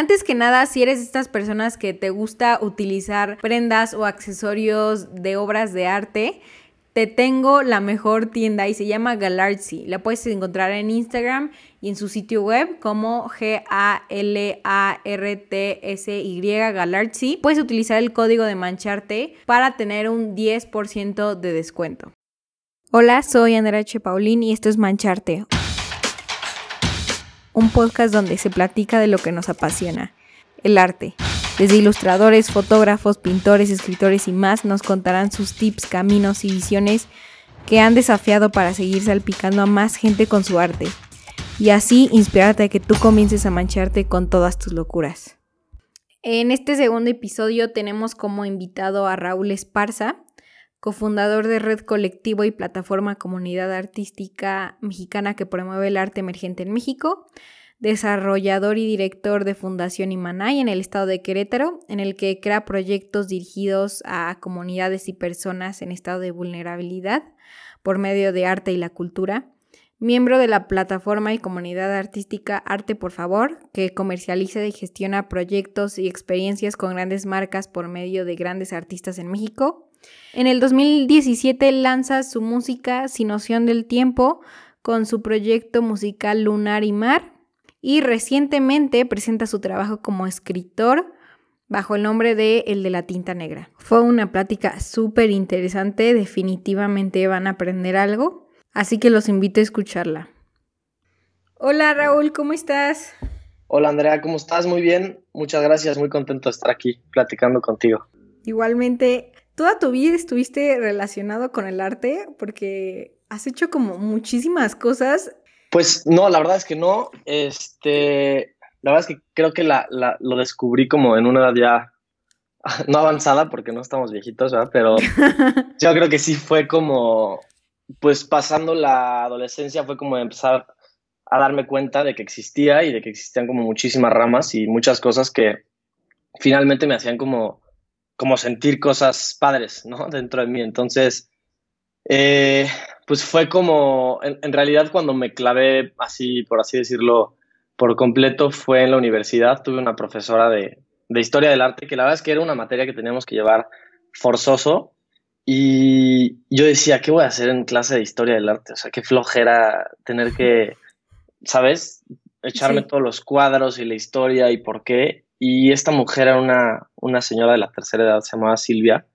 Antes que nada, si eres de estas personas que te gusta utilizar prendas o accesorios de obras de arte, te tengo la mejor tienda y se llama Galartsy. La puedes encontrar en Instagram y en su sitio web como G-A-L-A-R-T-S-Y Galartsy. Puedes utilizar el código de mancharte para tener un 10% de descuento. Hola, soy Andrea H. Paulín y esto es Mancharte. Un podcast donde se platica de lo que nos apasiona, el arte. Desde ilustradores, fotógrafos, pintores, escritores y más nos contarán sus tips, caminos y visiones que han desafiado para seguir salpicando a más gente con su arte. Y así inspirarte a que tú comiences a mancharte con todas tus locuras. En este segundo episodio tenemos como invitado a Raúl Esparza, cofundador de Red Colectivo y plataforma Comunidad Artística Mexicana que promueve el arte emergente en México, desarrollador y director de Fundación Imanay en el estado de Querétaro, en el que crea proyectos dirigidos a comunidades y personas en estado de vulnerabilidad por medio de arte y la cultura. Miembro de la plataforma y comunidad artística Arte por Favor, que comercializa y gestiona proyectos y experiencias con grandes marcas por medio de grandes artistas en México en el 2017 lanza su música Sin noción del tiempo con su proyecto musical Lunar y Mar y recientemente presenta su trabajo como escritor bajo el nombre de El de la tinta negra. Fue una plática súper interesante, definitivamente van a aprender algo, así que los invito a escucharla. Hola Raúl, ¿cómo estás? Hola Andrea, ¿cómo estás? Muy bien, muchas gracias, muy contento de estar aquí platicando contigo. Igualmente, toda tu vida estuviste relacionado con el arte porque has hecho como muchísimas cosas. Pues no, la verdad es que no. Este, la verdad es que creo que la, lo descubrí como en una edad ya no avanzada porque no estamos viejitos, ¿verdad? Pero yo creo que sí fue como, pues pasando la adolescencia fue como empezar a darme cuenta de que existía y de que existían como muchísimas ramas y muchas cosas que finalmente me hacían como como sentir cosas padres, ¿no? Dentro de mí. Entonces, eh, pues fue como, en, realidad cuando me clavé así, por así decirlo, por completo, fue en la universidad. Tuve una profesora de, de historia del arte, que la verdad es que era una materia que teníamos que llevar forzoso. Y yo decía, ¿qué voy a hacer en clase de historia del arte? O sea, qué flojera tener que, ¿sabes? Echarme todos los cuadros y la historia y por qué. Y esta mujer era una, una señora de la tercera edad, se llamaba Silvia,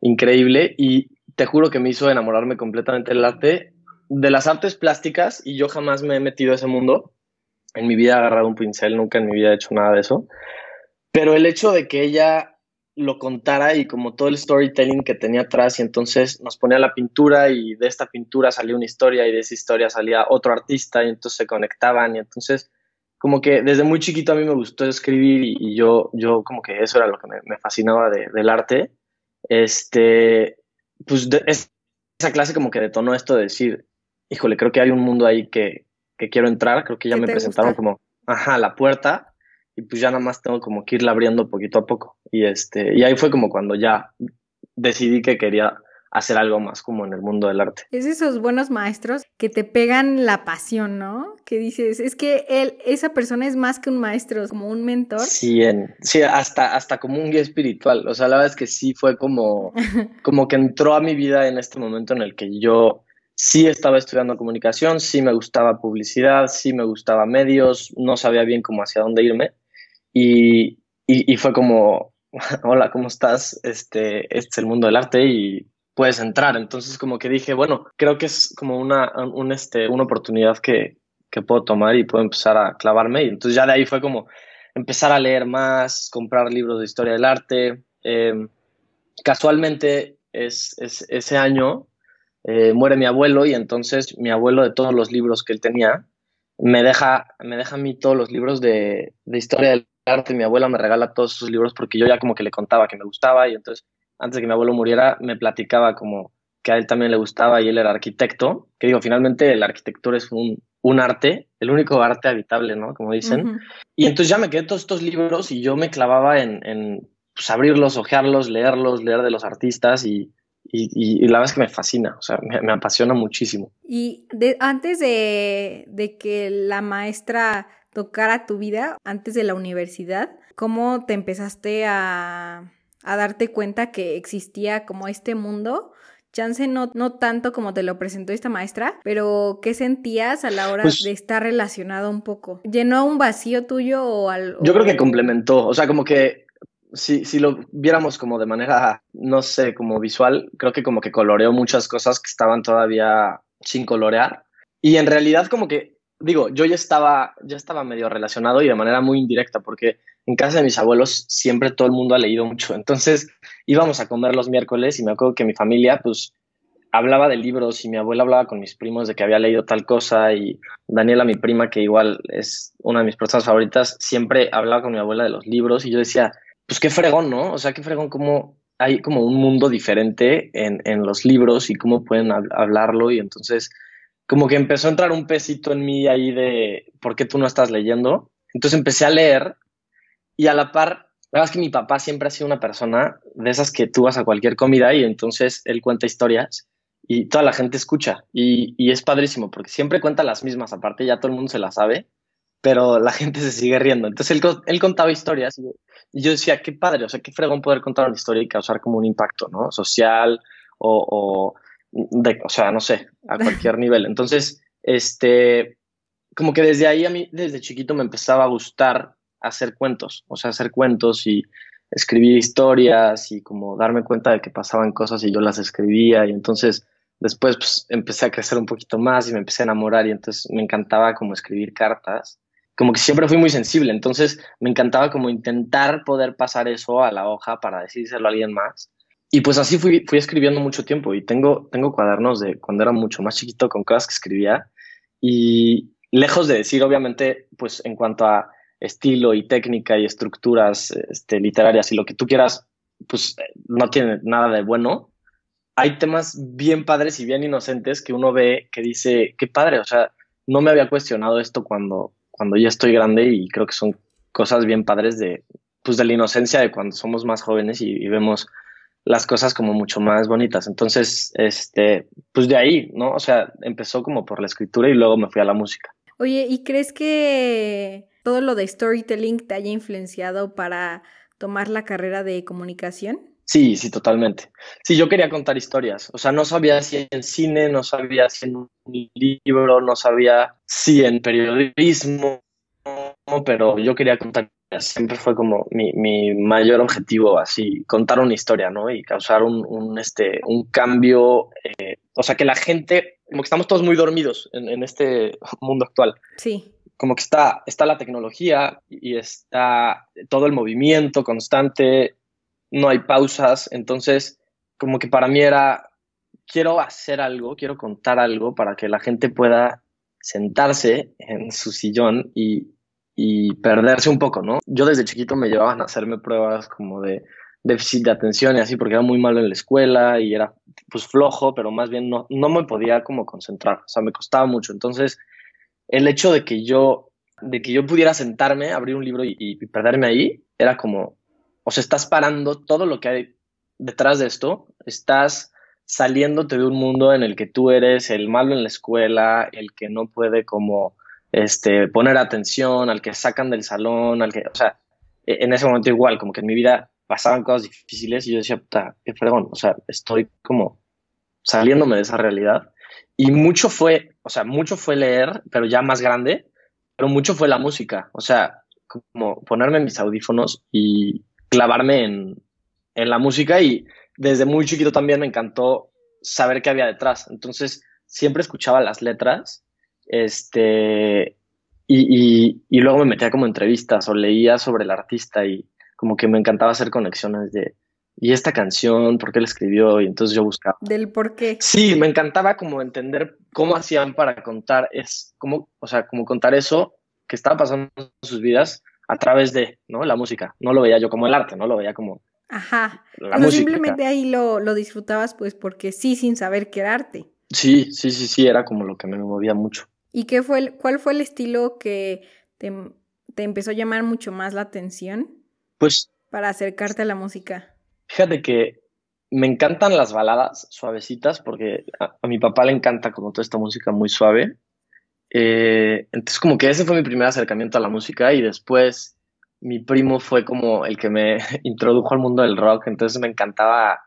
increíble, y te juro que me hizo enamorarme completamente del arte, de las artes plásticas, y yo jamás me he metido a ese mundo. En mi vida he agarrado un pincel, nunca en mi vida he hecho nada de eso. Pero el hecho de que ella lo contara y como todo el storytelling que tenía atrás y entonces nos ponía la pintura y de esta pintura salía una historia y de esa historia salía otro artista y entonces se conectaban y entonces como que desde muy chiquito a mí me gustó escribir y, yo, yo como que eso era lo que me, fascinaba del arte. Este, pues esa clase como que detonó esto de decir, híjole, creo que hay un mundo ahí que, que quiero entrar, creo que ya me presentaron como, ajá, la puerta y pues ya nada más tengo como que irla abriendo poquito a poco. Y este, y ahí fue como cuando ya decidí que quería hacer algo más como en el mundo del arte. Es esos buenos maestros que te pegan la pasión, ¿no? Que dices, es que él, esa persona es más que un maestro, como un mentor. Sí, en, sí, hasta, hasta como un guía espiritual. O sea, la verdad es que sí fue como, como que entró a mi vida en este momento en el que yo sí estaba estudiando comunicación, sí me gustaba publicidad, sí me gustaba medios, no sabía bien cómo hacia dónde irme. Y, y, y fue como, hola, ¿cómo estás? Este, este es el mundo del arte y puedes entrar. Entonces como que dije, bueno, creo que es como una, un, este, una oportunidad que, que puedo tomar y puedo empezar a clavarme. Y entonces ya de ahí fue como empezar a leer más, comprar libros de historia del arte. Em, casualmente es, es, ese año eh, muere mi abuelo y entonces mi abuelo de todos los libros que él tenía me deja, me deja a mí todos los libros de, de historia del arte. Mi abuela me regala todos sus libros porque yo ya como que le contaba que me gustaba y entonces antes de que mi abuelo muriera, me platicaba como que a él también le gustaba y él era arquitecto, que digo, finalmente la arquitectura es un, un arte, el único arte habitable, ¿no? Como dicen. Y entonces ya me quedé todos estos libros y yo me clavaba en, en pues, abrirlos, ojearlos, leerlos, leer de los artistas y, y, y, la verdad es que me fascina, o sea, me, apasiona muchísimo. Y de, antes de, de, que la maestra tocara tu vida antes de la universidad? ¿Cómo te empezaste a, a darte cuenta que existía como este mundo chance no, no tanto como te lo presentó esta maestra, pero ¿qué sentías a la hora pues de estar relacionado un poco? ¿Llenó un vacío tuyo o algo? Yo creo que complementó, o sea, como que si, si lo viéramos como de manera, no sé, como visual, creo que como que coloreó muchas cosas que estaban todavía sin colorear. Y en realidad como que, digo, yo ya estaba, ya estaba medio relacionado y de manera muy indirecta, porque en casa de mis abuelos siempre todo el mundo ha leído mucho. Entonces íbamos a comer los miércoles y me acuerdo que mi familia, pues, hablaba de libros y mi abuela hablaba con mis primos de que había leído tal cosa y Daniela, mi prima, que igual es una de mis personas favoritas, siempre hablaba con mi abuela de los libros y yo decía, pues qué fregón, ¿no? O sea, qué fregón cómo hay como un mundo diferente en, en los libros y cómo pueden hablarlo y entonces como que empezó a entrar un pesito en mí ahí de ¿por qué tú no estás leyendo? Entonces empecé a leer y a la par, la verdad es que mi papá siempre ha sido una persona de esas que tú vas a cualquier comida y entonces él cuenta historias y toda la gente escucha y, y es padrísimo porque siempre cuenta las mismas, aparte ya todo el mundo se las sabe, pero la gente se sigue riendo. Entonces él, contaba historias y, yo decía, qué padre, o sea, qué fregón poder contar una historia y causar como un impacto, ¿no? Social o de, o sea, no sé, a cualquier nivel. Entonces, este, como que desde ahí a mí, desde chiquito me empezaba a gustar hacer cuentos, o sea, hacer cuentos y escribir historias y como darme cuenta de que pasaban cosas y yo las escribía y entonces después pues empecé a crecer un poquito más y me empecé a enamorar y entonces me encantaba como escribir cartas, como que siempre fui muy sensible, entonces me encantaba como intentar poder pasar eso a la hoja para decírselo a alguien más. Y pues así fui, fui escribiendo mucho tiempo y tengo, tengo cuadernos de cuando era mucho más chiquito con cosas que escribía y lejos de decir obviamente pues en cuanto a estilo y técnica y estructuras este, literarias y lo que tú quieras, pues no tiene nada de bueno. Hay temas bien padres y bien inocentes que uno ve que dice, qué padre, o sea, no me había cuestionado esto cuando, cuando ya estoy grande y creo que son cosas bien padres de, pues de la inocencia de cuando somos más jóvenes y, y vemos las cosas como mucho más bonitas. Entonces, este, pues de ahí, ¿no? O sea, empezó como por la escritura y luego me fui a la música. Oye, ¿y crees que todo lo de storytelling te haya influenciado para tomar la carrera de comunicación? Sí, sí, totalmente. Sí, yo quería contar historias. O sea, no sabía si en cine, no sabía si en un libro, no sabía si en periodismo, pero yo quería contar. Siempre fue como mi, mi mayor objetivo, así, contar una historia, ¿no? Y causar un, un este, un cambio. Eh, o sea, que la gente, como que estamos todos muy dormidos en, en este mundo actual. Sí como que está, está la tecnología y está todo el movimiento constante, no hay pausas, entonces como que para mí era, quiero hacer algo, quiero contar algo para que la gente pueda sentarse en su sillón y, y perderse un poco, ¿no? Yo desde chiquito me llevaban a hacerme pruebas como de déficit de atención y así porque era muy malo en la escuela y era pues flojo, pero más bien no, no me podía como concentrar, o sea, me costaba mucho. Entonces, el hecho de que yo, de que yo pudiera sentarme, abrir un libro y, perderme ahí, era como, o sea, estás parando todo lo que hay detrás de esto, estás saliéndote de un mundo en el que tú eres el malo en la escuela, el que no puede como este, poner atención, al que sacan del salón, al que, o sea, e, en ese momento igual, como que en mi vida pasaban cosas difíciles y yo decía, puta, qué fregón, o sea, estoy como saliéndome de esa realidad y mucho fue, o sea, mucho fue leer, pero ya más grande, pero mucho fue la música. O sea, como ponerme mis audífonos y clavarme en, en la música y desde muy chiquito también me encantó saber qué había detrás. Entonces, siempre escuchaba las letras, este, y, y, y, luego me metía como entrevistas o leía sobre el artista y como que me encantaba hacer conexiones de, y esta canción, por qué la escribió, y entonces yo buscaba. Del por qué. Sí, me encantaba como entender cómo hacían para contar, es como, o sea, como contar eso que estaba pasando en sus vidas a través de, ¿no? La música. No lo veía yo como el arte, no lo veía como... Ajá. La música. simplemente ahí lo, lo disfrutabas pues porque sí, sin saber qué era arte. Sí, sí, sí, sí, era como lo que me movía mucho. ¿Y qué fue el, cuál fue el estilo que te, te empezó a llamar mucho más la atención? Pues... Para acercarte a la música. Fíjate que me encantan las baladas suavecitas porque a, mi papá le encanta como toda esta música muy suave Eh, entonces como que ese fue mi primer acercamiento a la música y después mi primo fue como el que me introdujo al mundo del rock, entonces me encantaba,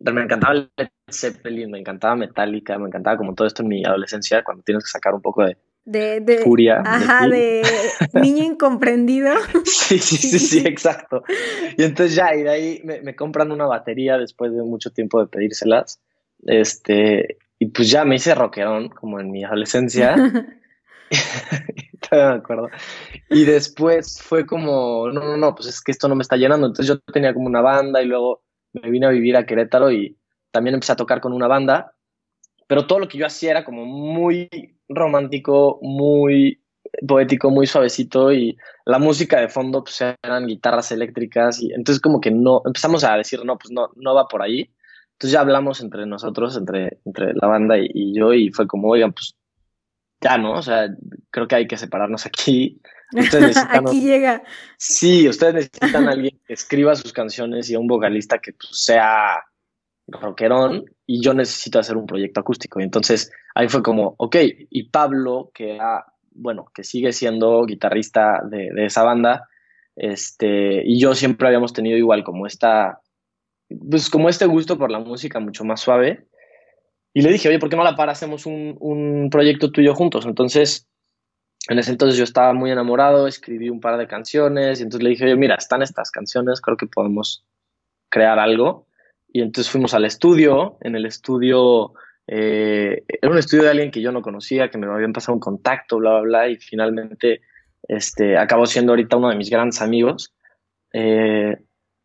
me encantaba Zeppelin, me encantaba Metallica, me encantaba como todo esto en mi adolescencia, cuando tienes que sacar un poco de, de, furia. Ajá, de, niño incomprendido. sí, sí, sí, sí, exacto. Y entonces ya, y de ahí me, me, compran una batería después de mucho tiempo de pedírselas. Este, y pues ya me hice rockerón, como en mi adolescencia. Todavía me acuerdo. Y después fue como, no, no, no, pues es que esto no me está llenando. Entonces yo tenía como una banda y luego me vine a vivir a Querétaro y también empecé a tocar con una banda. Pero todo lo que yo hacía era como muy romántico, muy poético, muy suavecito y la música de fondo pues eran guitarras eléctricas y entonces como que no, empezamos a decir, no, pues no, no va por ahí. Entonces ya hablamos entre nosotros, entre, entre la banda y, y yo y fue como, oigan, pues ya, ¿no? O sea, creo que hay que separarnos aquí. Ustedes necesitan, aquí llega. Sí, ustedes necesitan a alguien que escriba sus canciones y a un vocalista que pues, sea rockerón y yo necesito hacer un proyecto acústico. Y entonces ahí fue como, ok, y Pablo, que era, bueno, que sigue siendo guitarrista de, de esa banda, este, y yo siempre habíamos tenido igual como esta, pues como este gusto por la música mucho más suave. Y le dije, oye, ¿por qué no la para? Hacemos un, un proyecto tuyo juntos. Entonces, en ese entonces yo estaba muy enamorado, escribí un par de canciones y entonces le dije, oye, mira, están estas canciones, creo que podemos crear algo. Y entonces fuimos al estudio, en el estudio, eh, era un estudio de alguien que yo no conocía, que me habían pasado un contacto, bla, bla, bla, y finalmente este, acabó siendo ahorita uno de mis grandes amigos. Eh,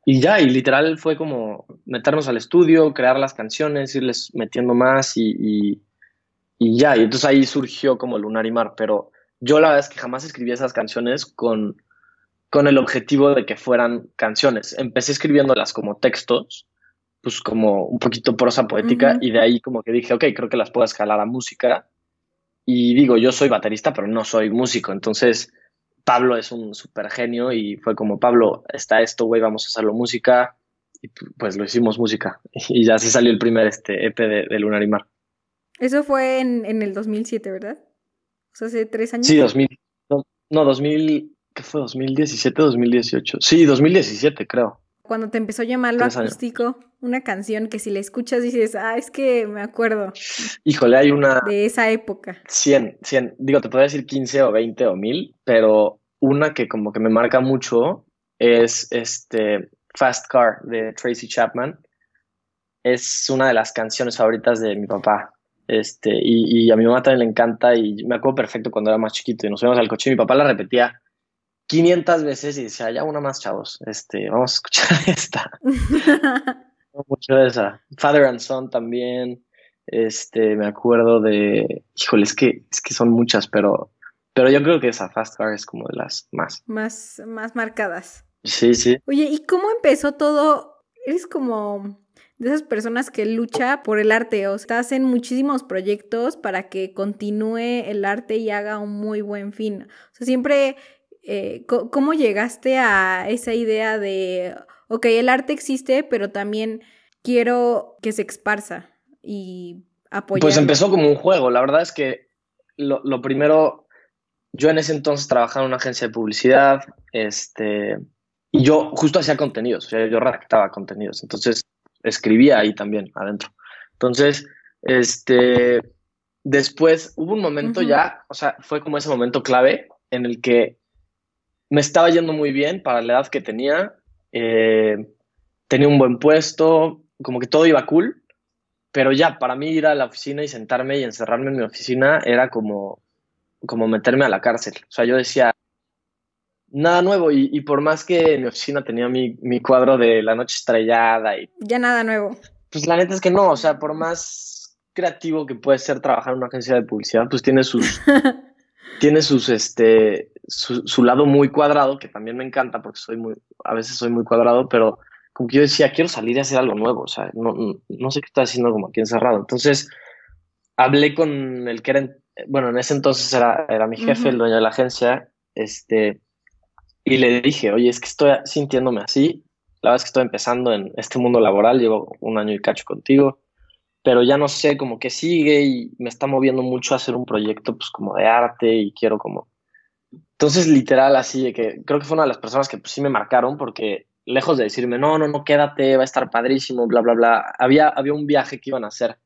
y ya, y literal fue como meternos al estudio, crear las canciones, irles metiendo más y, y, y ya, y entonces ahí surgió como Lunar y Mar, pero yo la verdad es que jamás escribí esas canciones con, con el objetivo de que fueran canciones. Empecé escribiéndolas como textos, pues como un poquito prosa poética, y de ahí como que dije, ok, creo que las puedo escalar a música. Y digo, yo soy baterista, pero no soy músico, entonces Pablo es un súper genio y fue como, Pablo, está esto, güey, vamos a hacerlo música. Y pues lo hicimos música. Y ya se salió el primer este, EP de, Lunar y Mar. Eso fue en, en, el 2007, ¿verdad? O sea, hace tres años. Sí, 2000. No, no 2000. ¿Qué fue? ¿2017, 2018? Sí, 2017, creo. Cuando te empezó a llamar lo acústico, una canción que si la escuchas dices, ah, es que me acuerdo. Híjole, hay una. De esa época. 100, 100. Digo, te podría decir 15 o 20 o 1000, pero una que como que me marca mucho es este Fast Car de Tracy Chapman. Es una de las canciones favoritas de mi papá. Este, y, y, a mi mamá también le encanta y me acuerdo perfecto cuando era más chiquito y nos fuimos al coche y mi papá la repetía 500 veces y decía, ya una más, chavos, este, vamos a escuchar esta. mucho de esa. Father and Son también, este, me acuerdo de, híjole, es que, es que son muchas, pero pero yo creo que esa Fast Car es como de las más. Más, más marcadas. Sí, sí. Oye, ¿y cómo empezó todo? Eres como de esas personas que lucha por el arte, o sea, hacen muchísimos proyectos para que continúe el arte y haga un muy buen fin. O sea, siempre, eh, ¿cómo llegaste a esa idea de, ok, el arte existe, pero también quiero que se esparza y apoyar? Pues empezó como un juego, la verdad es que lo, lo primero yo en ese entonces trabajaba en una agencia de publicidad, este, y yo justo hacía contenidos, o sea, yo redactaba contenidos, entonces escribía ahí también adentro. Entonces, este, después hubo un momento ya, o sea, fue como ese momento clave en el que me estaba yendo muy bien para la edad que tenía, eh, tenía un buen puesto, como que todo iba cool, pero ya, para mí ir a la oficina y sentarme y encerrarme en mi oficina era como, como meterme a la cárcel. O sea, yo decía, nada nuevo. Y, por más que en mi oficina tenía mi, mi, cuadro de la noche estrellada y... Ya nada nuevo. Pues la neta es que no, o sea, por más creativo que puede ser trabajar en una agencia de publicidad, pues tiene sus... tiene sus, este, su, su, lado muy cuadrado, que también me encanta porque soy muy, a veces soy muy cuadrado, pero como que yo decía, quiero salir y hacer algo nuevo, o sea, no, no sé qué estoy haciendo como aquí encerrado. Entonces, hablé con el que era bueno, en ese entonces era, era mi jefe, el dueño de la agencia, este, y le dije, oye, es que estoy sintiéndome así, la verdad es que estoy empezando en este mundo laboral, llevo un año y cacho contigo, pero ya no sé como que sigue y me está moviendo mucho a hacer un proyecto pues como de arte y quiero como... Entonces literal así de que creo que fue una de las personas que pues sí me marcaron porque lejos de decirme, no, no, no, quédate, va a estar padrísimo, bla, bla, bla, había, había un viaje que iban a hacer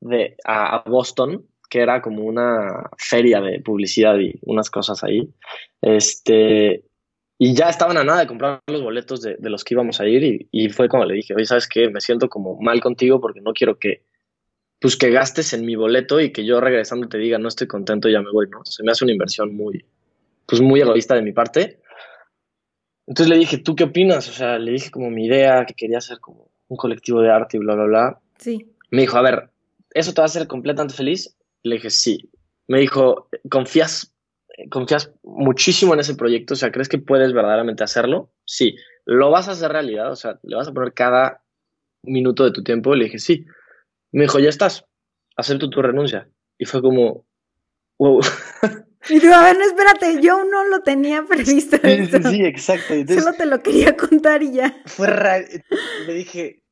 de, a, Boston, que era como una feria de publicidad y unas cosas ahí. Este, y ya estaban a nada de comprar los boletos de, de los que íbamos a ir y, y, fue como le dije, oye, ¿sabes qué? Me siento como mal contigo porque no quiero que, pues que gastes en mi boleto y que yo regresando te diga, no estoy contento, ya me voy, ¿no? Se me hace una inversión muy, pues muy egoísta de mi parte. Entonces le dije, ¿tú qué opinas? O sea, le dije como mi idea, que quería hacer como un colectivo de arte y bla, bla, bla. Sí. Me dijo, a ver, ¿eso te va a hacer completamente feliz? Le dije, sí. Me dijo, ¿confías, confías muchísimo en ese proyecto? O sea, ¿crees que puedes verdaderamente hacerlo? Sí. ¿Lo vas a hacer realidad? O sea, ¿le vas a poner cada minuto de tu tiempo? Le dije, sí. Me dijo, ya estás, acepto tu renuncia. Y fue como, wow. Y tú, a ver, no, espérate, yo no lo tenía previsto. Sí, exacto. Solo te lo quería contar y ya. Fue raro. Le dije,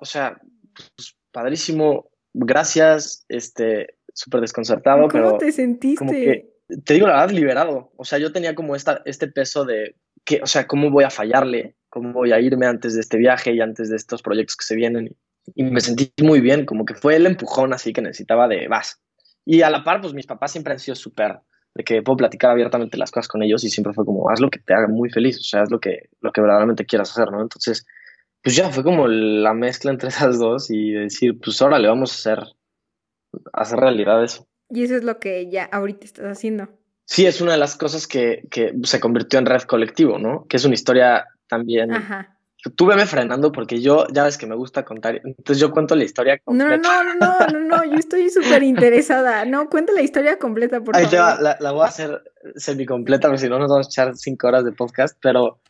o sea, pues, padrísimo, gracias, este, súper desconcertado, pero... ¿Cómo te sentiste? te digo la verdad, liberado. O sea, yo tenía como esta, este peso de, que, o sea, ¿cómo voy a fallarle? ¿Cómo voy a irme antes de este viaje y antes de estos proyectos que se vienen? Y me sentí muy bien, como que fue el empujón así que necesitaba de, vas, y a la par, pues mis papás siempre han sido súper, de que puedo platicar abiertamente las cosas con ellos y siempre fue como, haz lo que te haga muy feliz, o sea, haz lo que, lo que verdaderamente quieras hacer, ¿no? Entonces, pues ya fue como la mezcla entre esas dos y decir, pues ahora le vamos a hacer, a hacer realidad eso. Y eso es lo que ya ahorita estás haciendo. Sí, es una de las cosas que, que se convirtió en red colectivo, ¿no? Que es una historia también Ajá tú veme frenando porque yo ya ves que me gusta contar. Entonces yo cuento la historia completa. No, no, no, no, no, yo estoy súper interesada. No, cuenta la historia completa, por Ahí favor. Te va, la, voy a hacer semi-completa porque si no nos vamos a echar cinco horas de podcast. Pero,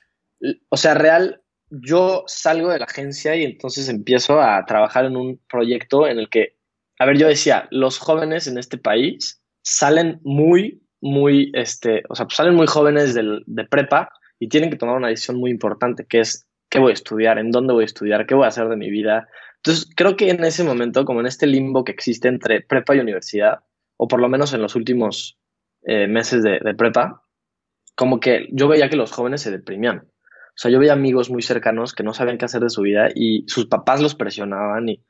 o sea, real, yo salgo de la agencia y entonces empiezo a trabajar en un proyecto en el que, a ver, yo decía, los jóvenes en este país salen muy, muy, este, o sea, pues salen muy jóvenes del, de prepa y tienen que tomar una decisión muy importante, que es qué voy a estudiar, en dónde voy a estudiar, qué voy a hacer de mi vida. Entonces, creo que en ese momento, como en este limbo que existe entre prepa y universidad, o por lo menos en los últimos eh, meses de, prepa, como que yo veía que los jóvenes se deprimían. O sea, yo veía amigos muy cercanos que no sabían qué hacer de su vida y sus papás los presionaban y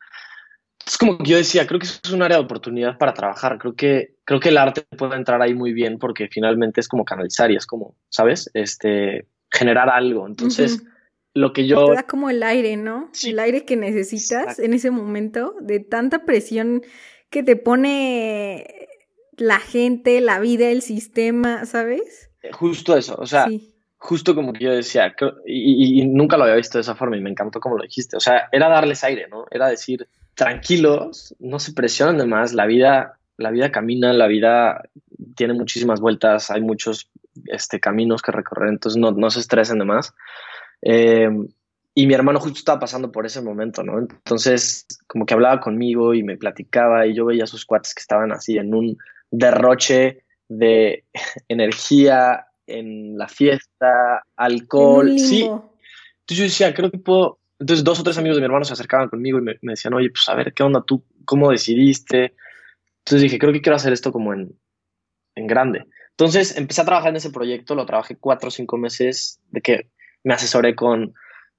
es como que yo decía, creo que eso es un área de oportunidad para trabajar. Creo que, creo que el arte puede entrar ahí muy bien porque finalmente es como canalizar y es como, ¿sabes? Este, generar algo. Entonces, lo que yo... Te da como el aire, ¿no? El aire que necesitas en ese momento de tanta presión que te pone la gente, la vida, el sistema, ¿sabes? Eh, justo eso, o sea, justo como que yo decía, y, nunca lo había visto de esa forma y me encantó como lo dijiste, o sea, era darles aire, ¿no? Era decir, tranquilos, no se presionen de más, la vida, la vida camina, la vida tiene muchísimas vueltas, hay muchos este, caminos que recorrer, entonces no, no se estresen de más. Eh, y mi hermano justo estaba pasando por ese momento, ¿no? Entonces, como que hablaba conmigo y me platicaba y yo veía a sus cuates que estaban así en un derroche de energía en la fiesta, alcohol. sí. Entonces yo decía, creo que puedo. Entonces, dos o tres amigos de mi hermano se acercaban conmigo y me, me decían, oye, pues a ver, ¿qué onda tú? ¿Cómo decidiste? Entonces dije, creo que quiero hacer esto como en, en grande. Entonces empecé a trabajar en ese proyecto, lo trabajé cuatro o cinco meses, de que me asesoré con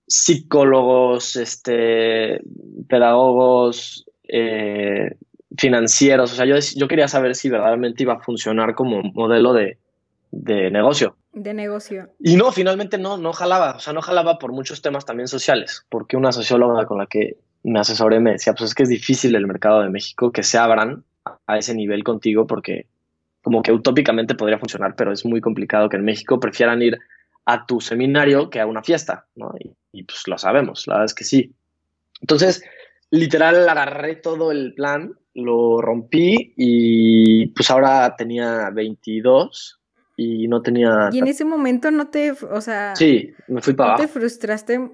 psicólogos, este, pedagogos, eh, financieros. O sea, yo, yo quería saber si verdaderamente iba a funcionar como modelo de, de negocio. De negocio. Y no, finalmente no, no jalaba. O sea, no jalaba por muchos temas también sociales. Porque una socióloga con la que me asesoré me decía, pues es que es difícil el mercado de México que se abran a ese nivel contigo porque como que utópicamente podría funcionar, pero es muy complicado que en México prefieran ir a tu seminario que a una fiesta, ¿no? Y, pues lo sabemos, la verdad es que sí. Entonces, literal, agarré todo el plan, lo rompí y pues ahora tenía 22 y no tenía... Y en ese momento no te, o sea... Sí, me fui para ¿no te frustraste?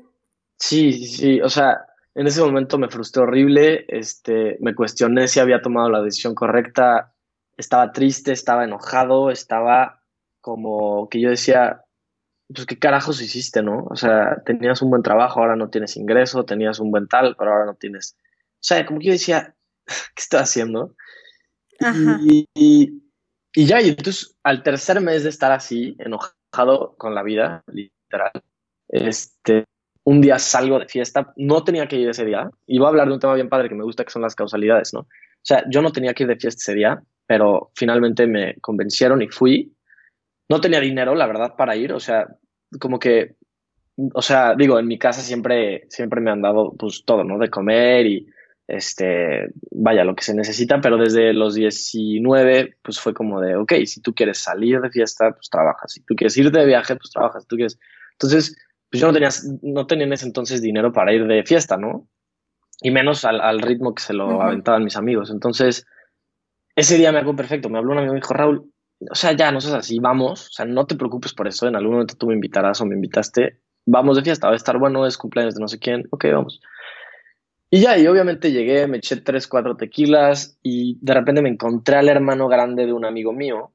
Sí, sí, o sea, en ese momento me frustré horrible, este, me cuestioné si había tomado la decisión correcta, estaba triste, estaba enojado, estaba como que yo decía, pues qué carajos hiciste, ¿no? O sea, tenías un buen trabajo, ahora no tienes ingreso, tenías un buen tal, pero ahora no tienes sea, como que yo decía, ¿qué estoy haciendo? Y, y, ya, y entonces al tercer mes de estar así, enojado con la vida, literal, este, un día salgo de fiesta, no tenía que ir ese día, y voy a hablar de un tema bien padre que me gusta, que son las causalidades, ¿no? O sea, yo no tenía que ir de fiesta ese día, pero finalmente me convencieron y fui. No tenía dinero, la verdad, para ir, o sea, como que, o sea, digo, en mi casa siempre, siempre me han dado, pues, todo, ¿no? De comer y, este, vaya, lo que se necesita, pero desde los 19, pues fue como de, ok, si tú quieres salir de fiesta, pues trabajas, si tú quieres ir de viaje, pues trabajas, si tú quieres... Entonces, pues yo no tenía, no tenía en ese entonces dinero para ir de fiesta, ¿no? Y menos al, ritmo que se lo aventaban mis amigos. Entonces, ese día me hago perfecto. Me habló un amigo y me dijo, Raúl, o sea, ya no seas así, vamos. O sea, no te preocupes por eso. En algún momento tú me invitarás o me invitaste. Vamos de fiesta, va a estar bueno, es cumpleaños de no sé quién. Ok, vamos. Y ya, y obviamente llegué, me eché tres, cuatro tequilas y de repente me encontré al hermano grande de un amigo mío,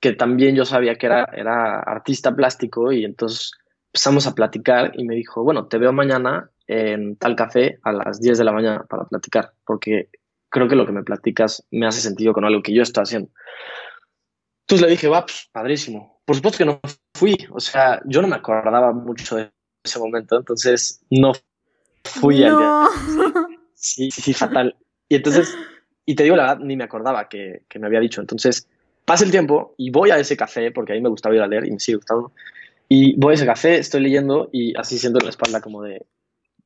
que también yo sabía que era, era artista plástico y entonces empezamos a platicar y me dijo, bueno, te veo mañana en tal café a las 10 de la mañana para platicar, porque creo que lo que me platicas me hace sentido con algo que yo estoy haciendo. Entonces le dije, va, pues, padrísimo. Por supuesto que no fui, o sea, yo no me acordaba mucho de ese momento, entonces no fui al día. Sí, sí, fatal. Y entonces, y te digo la verdad, ni me acordaba que, que me había dicho. Entonces, pasa el tiempo y voy a ese café, porque a mí me gustaba ir a leer y me sigue gustando. Y voy a ese café, estoy leyendo y así siento en la espalda como de,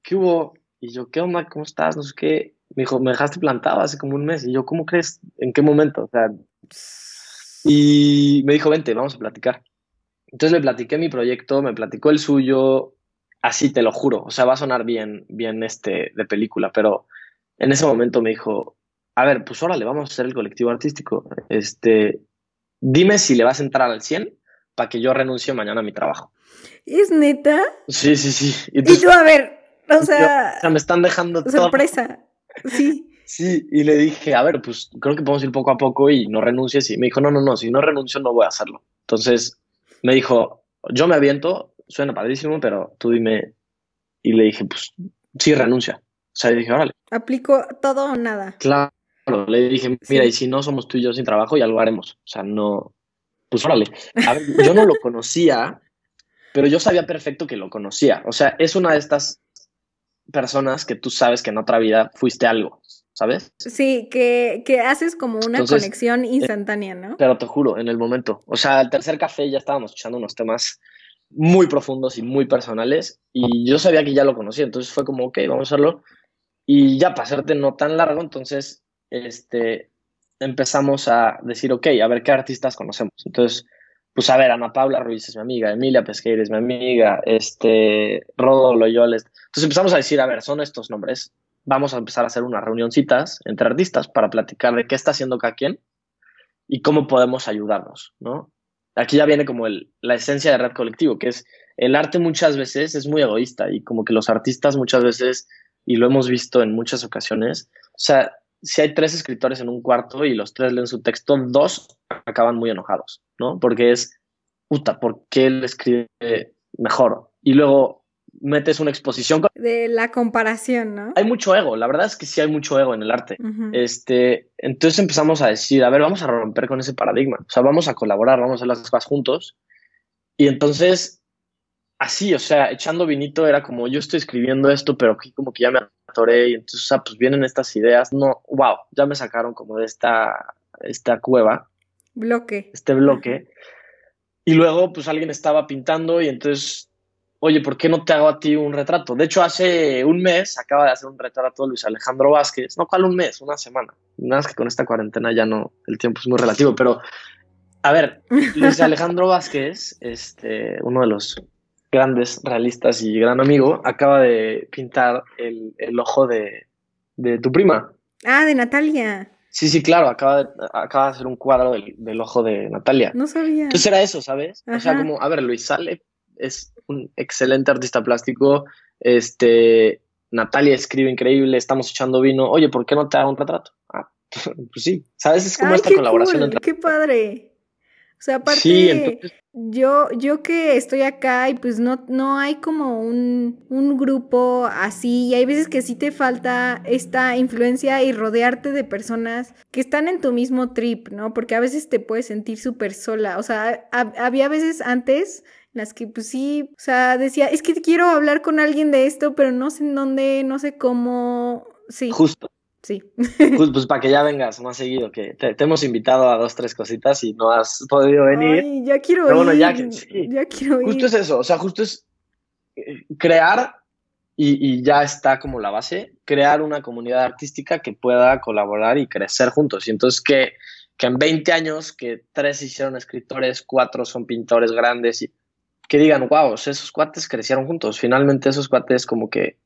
¿qué hubo? Y yo, ¿qué onda? ¿Cómo estás? No sé qué. Me dijo, me dejaste plantado hace como un mes. Y yo, ¿cómo crees? ¿En qué momento? O sea, y me dijo, vente, vamos a platicar. Entonces le platiqué mi proyecto, me platicó el suyo, así te lo juro. O sea, va a sonar bien, bien este de película, pero en ese momento me dijo, a ver, pues órale, vamos a hacer el colectivo artístico. Este, dime si le vas a entrar al 100 para que yo renuncie mañana a mi trabajo. ¿Es neta? Sí, sí, sí. y tú, a ver, o sea... o sea, me están dejando Sorpresa, sí. Sí, y le dije, a ver, pues creo que podemos ir poco a poco y no renuncies. Y me dijo, no, no, no, si no renuncio no voy a hacerlo. Entonces me dijo, yo me aviento, suena padrísimo, pero tú dime. Y le dije, pues sí, renuncia. O sea, le dije, órale. ¿Aplico todo o nada? Claro, le dije, mira, y si no somos tú y yo sin trabajo, ya lo haremos. O sea, no, pues órale. A ver, yo no lo conocía, pero yo sabía perfecto que lo conocía. O sea, es una de estas personas que tú sabes que en otra vida fuiste algo, ¿sabes? Sí, que, que haces como una conexión eh, instantánea, ¿no? Pero te juro, en el momento. O sea, el tercer café ya estábamos escuchando unos temas muy profundos y muy personales y yo sabía que ya lo conocía, entonces fue como, ok, vamos a hacerlo. Y ya para hacerte no tan largo, entonces, este, empezamos a decir, ok, a ver qué artistas conocemos. Entonces, pues a ver, Ana Paula Ruiz es mi amiga, Emilia Pesqueira es mi amiga, este, Rodo Loyoles. Entonces empezamos a decir, a ver, son estos nombres. Vamos a empezar a hacer unas reunioncitas entre artistas para platicar de qué está haciendo cada quien y cómo podemos ayudarnos, ¿no? Aquí ya viene como el, la esencia de Red Colectivo, que es el arte muchas veces es muy egoísta y como que los artistas muchas veces, y lo hemos visto en muchas ocasiones, o sea, si hay tres escritores en un cuarto y los tres leen su texto, dos acaban muy enojados, ¿no? Porque es, puta, ¿por qué él escribe mejor? Y luego metes una exposición. De la comparación, ¿no? Hay mucho ego, la verdad es que sí hay mucho ego en el arte. este, entonces empezamos a decir, a ver, vamos a romper con ese paradigma, o sea, vamos a colaborar, vamos a hacer las cosas juntos. Y entonces, así, o sea, echando vinito era como, yo estoy escribiendo esto, pero aquí como que ya me y entonces, o sea, pues vienen estas ideas, no, wow, ya me sacaron como de esta, esta cueva. Bloque. Este bloque. Y luego, pues alguien estaba pintando y entonces, oye, ¿por qué no te hago a ti un retrato? De hecho, hace un mes acaba de hacer un retrato Luis Alejandro Vázquez, no, ¿cuál un mes? Una semana. Nada más que con esta cuarentena ya no, el tiempo es muy relativo, pero a ver, Luis Alejandro Vázquez, este, uno de los grandes realistas y gran amigo, acaba de pintar el, ojo de, tu prima. Ah, de Natalia. Sí, sí, claro, acaba de, acaba de hacer un cuadro del, ojo de Natalia. No sabía. Entonces era eso, ¿sabes? O sea, como, a ver, Luis Sale es un excelente artista plástico, este, Natalia escribe increíble, estamos echando vino, oye, ¿por qué no te hago un retrato? Ah, pues sí, ¿sabes? Es como esta colaboración entre... ¡Qué padre! O sea, aparte, yo, yo que estoy acá y pues no, no hay como un, un grupo así, y hay veces que sí te falta esta influencia y rodearte de personas que están en tu mismo trip, ¿no? Porque a veces te puedes sentir súper sola. O sea, había veces antes las que pues sí, o sea, decía, es que quiero hablar con alguien de esto, pero no sé en dónde, no sé cómo, sí. Justo. Sí. Pues, pues, para que ya vengas más seguido, que te, hemos invitado a dos, tres cositas y no has podido venir. Ay, ya quiero ir. Bueno, ya, ya quiero ir. Justo es eso, o sea, justo es eh, crear, y, y, ya está como la base, crear una comunidad artística que pueda colaborar y crecer juntos. Y entonces que, que en 20 años, que tres hicieron escritores, cuatro son pintores grandes, y que digan, wow, esos cuates crecieron juntos. Finalmente esos cuates como que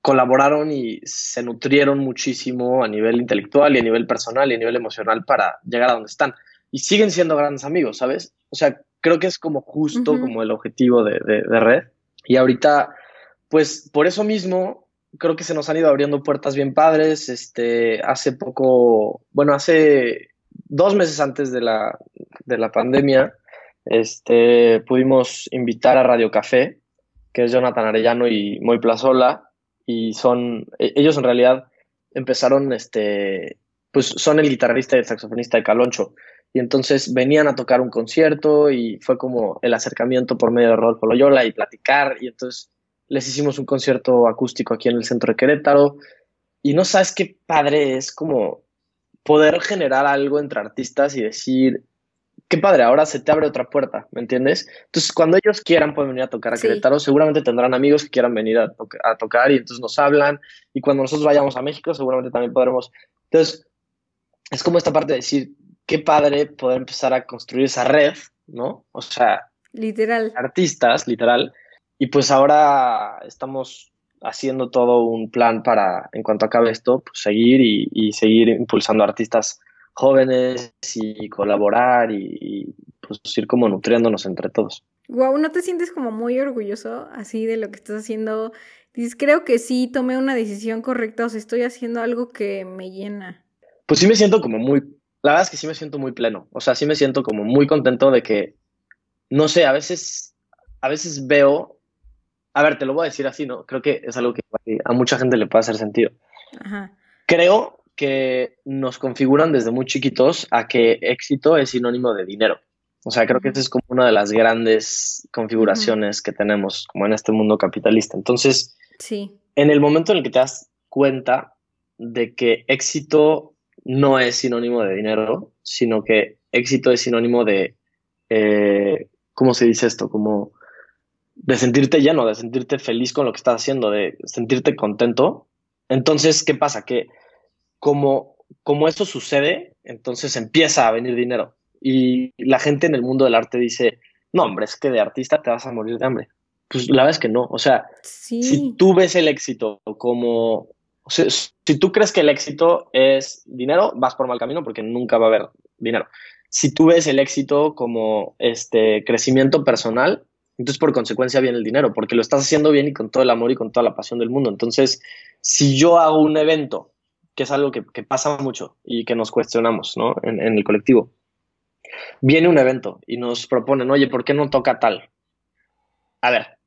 colaboraron y se nutrieron muchísimo a nivel intelectual y a nivel personal y a nivel emocional para llegar a donde están. Y siguen siendo grandes amigos, ¿sabes? O sea, creo que es como justo como el objetivo de, de, Red. Y ahorita, pues por eso mismo, creo que se nos han ido abriendo puertas bien padres. Este, hace poco, bueno, hace dos meses antes de la, de la pandemia, este, pudimos invitar a Radio Café, que es Jonathan Arellano y Moy Plazola, y son, e, ellos en realidad empezaron, este, pues son el guitarrista y el saxofonista de Caloncho. Y entonces venían a tocar un concierto y fue como el acercamiento por medio de Rodolfo Loyola y platicar. Y entonces les hicimos un concierto acústico aquí en el centro de Querétaro. Y no sabes qué padre es como poder generar algo entre artistas y decir, qué padre, ahora se te abre otra puerta, ¿me entiendes? Entonces, cuando ellos quieran pueden venir a tocar a Querétaro, seguramente tendrán amigos que quieran venir a, tocar y entonces nos hablan. Y cuando nosotros vayamos a México, seguramente también podremos. Entonces, es como esta parte de decir, qué padre poder empezar a construir esa red, ¿no? O sea, literal. Artistas, literal. Y pues ahora estamos haciendo todo un plan para, en cuanto acabe esto, pues seguir y, y seguir impulsando artistas jóvenes y colaborar y, pues ir como nutriéndonos entre todos. Guau, ¿no te sientes como muy orgulloso así de lo que estás haciendo? Dices, creo que sí, tomé una decisión correcta, o sea, estoy haciendo algo que me llena. Pues sí me siento como muy, la verdad es que sí me siento muy pleno, o sea, sí me siento como muy contento de que, no sé, a veces, a veces veo, a ver, te lo voy a decir así, ¿no? Creo que es algo que a mucha gente le puede hacer sentido. Ajá. Creo que nos configuran desde muy chiquitos a que éxito es sinónimo de dinero. O sea, creo que esta es como una de las grandes configuraciones que tenemos como en este mundo capitalista. Entonces, sí. en el momento en el que te das cuenta de que éxito no es sinónimo de dinero, sino que éxito es sinónimo de, eh, ¿cómo se dice esto? Como de sentirte lleno, de sentirte feliz con lo que estás haciendo, de sentirte contento. Entonces, ¿qué pasa? Que como, como eso sucede, entonces empieza a venir dinero. Y la gente en el mundo del arte dice, no, hombre, es que de artista te vas a morir de hambre. Pues la verdad es que no. O sea, si tú ves el éxito como... O sea, si tú crees que el éxito es dinero, vas por mal camino porque nunca va a haber dinero. Si tú ves el éxito como este crecimiento personal, entonces por consecuencia viene el dinero, porque lo estás haciendo bien y con todo el amor y con toda la pasión del mundo. Entonces, si yo hago un evento que es algo que, pasa mucho y que nos cuestionamos ¿no? en, el colectivo. Viene un evento y nos proponen, oye, ¿por qué no toca tal? A ver,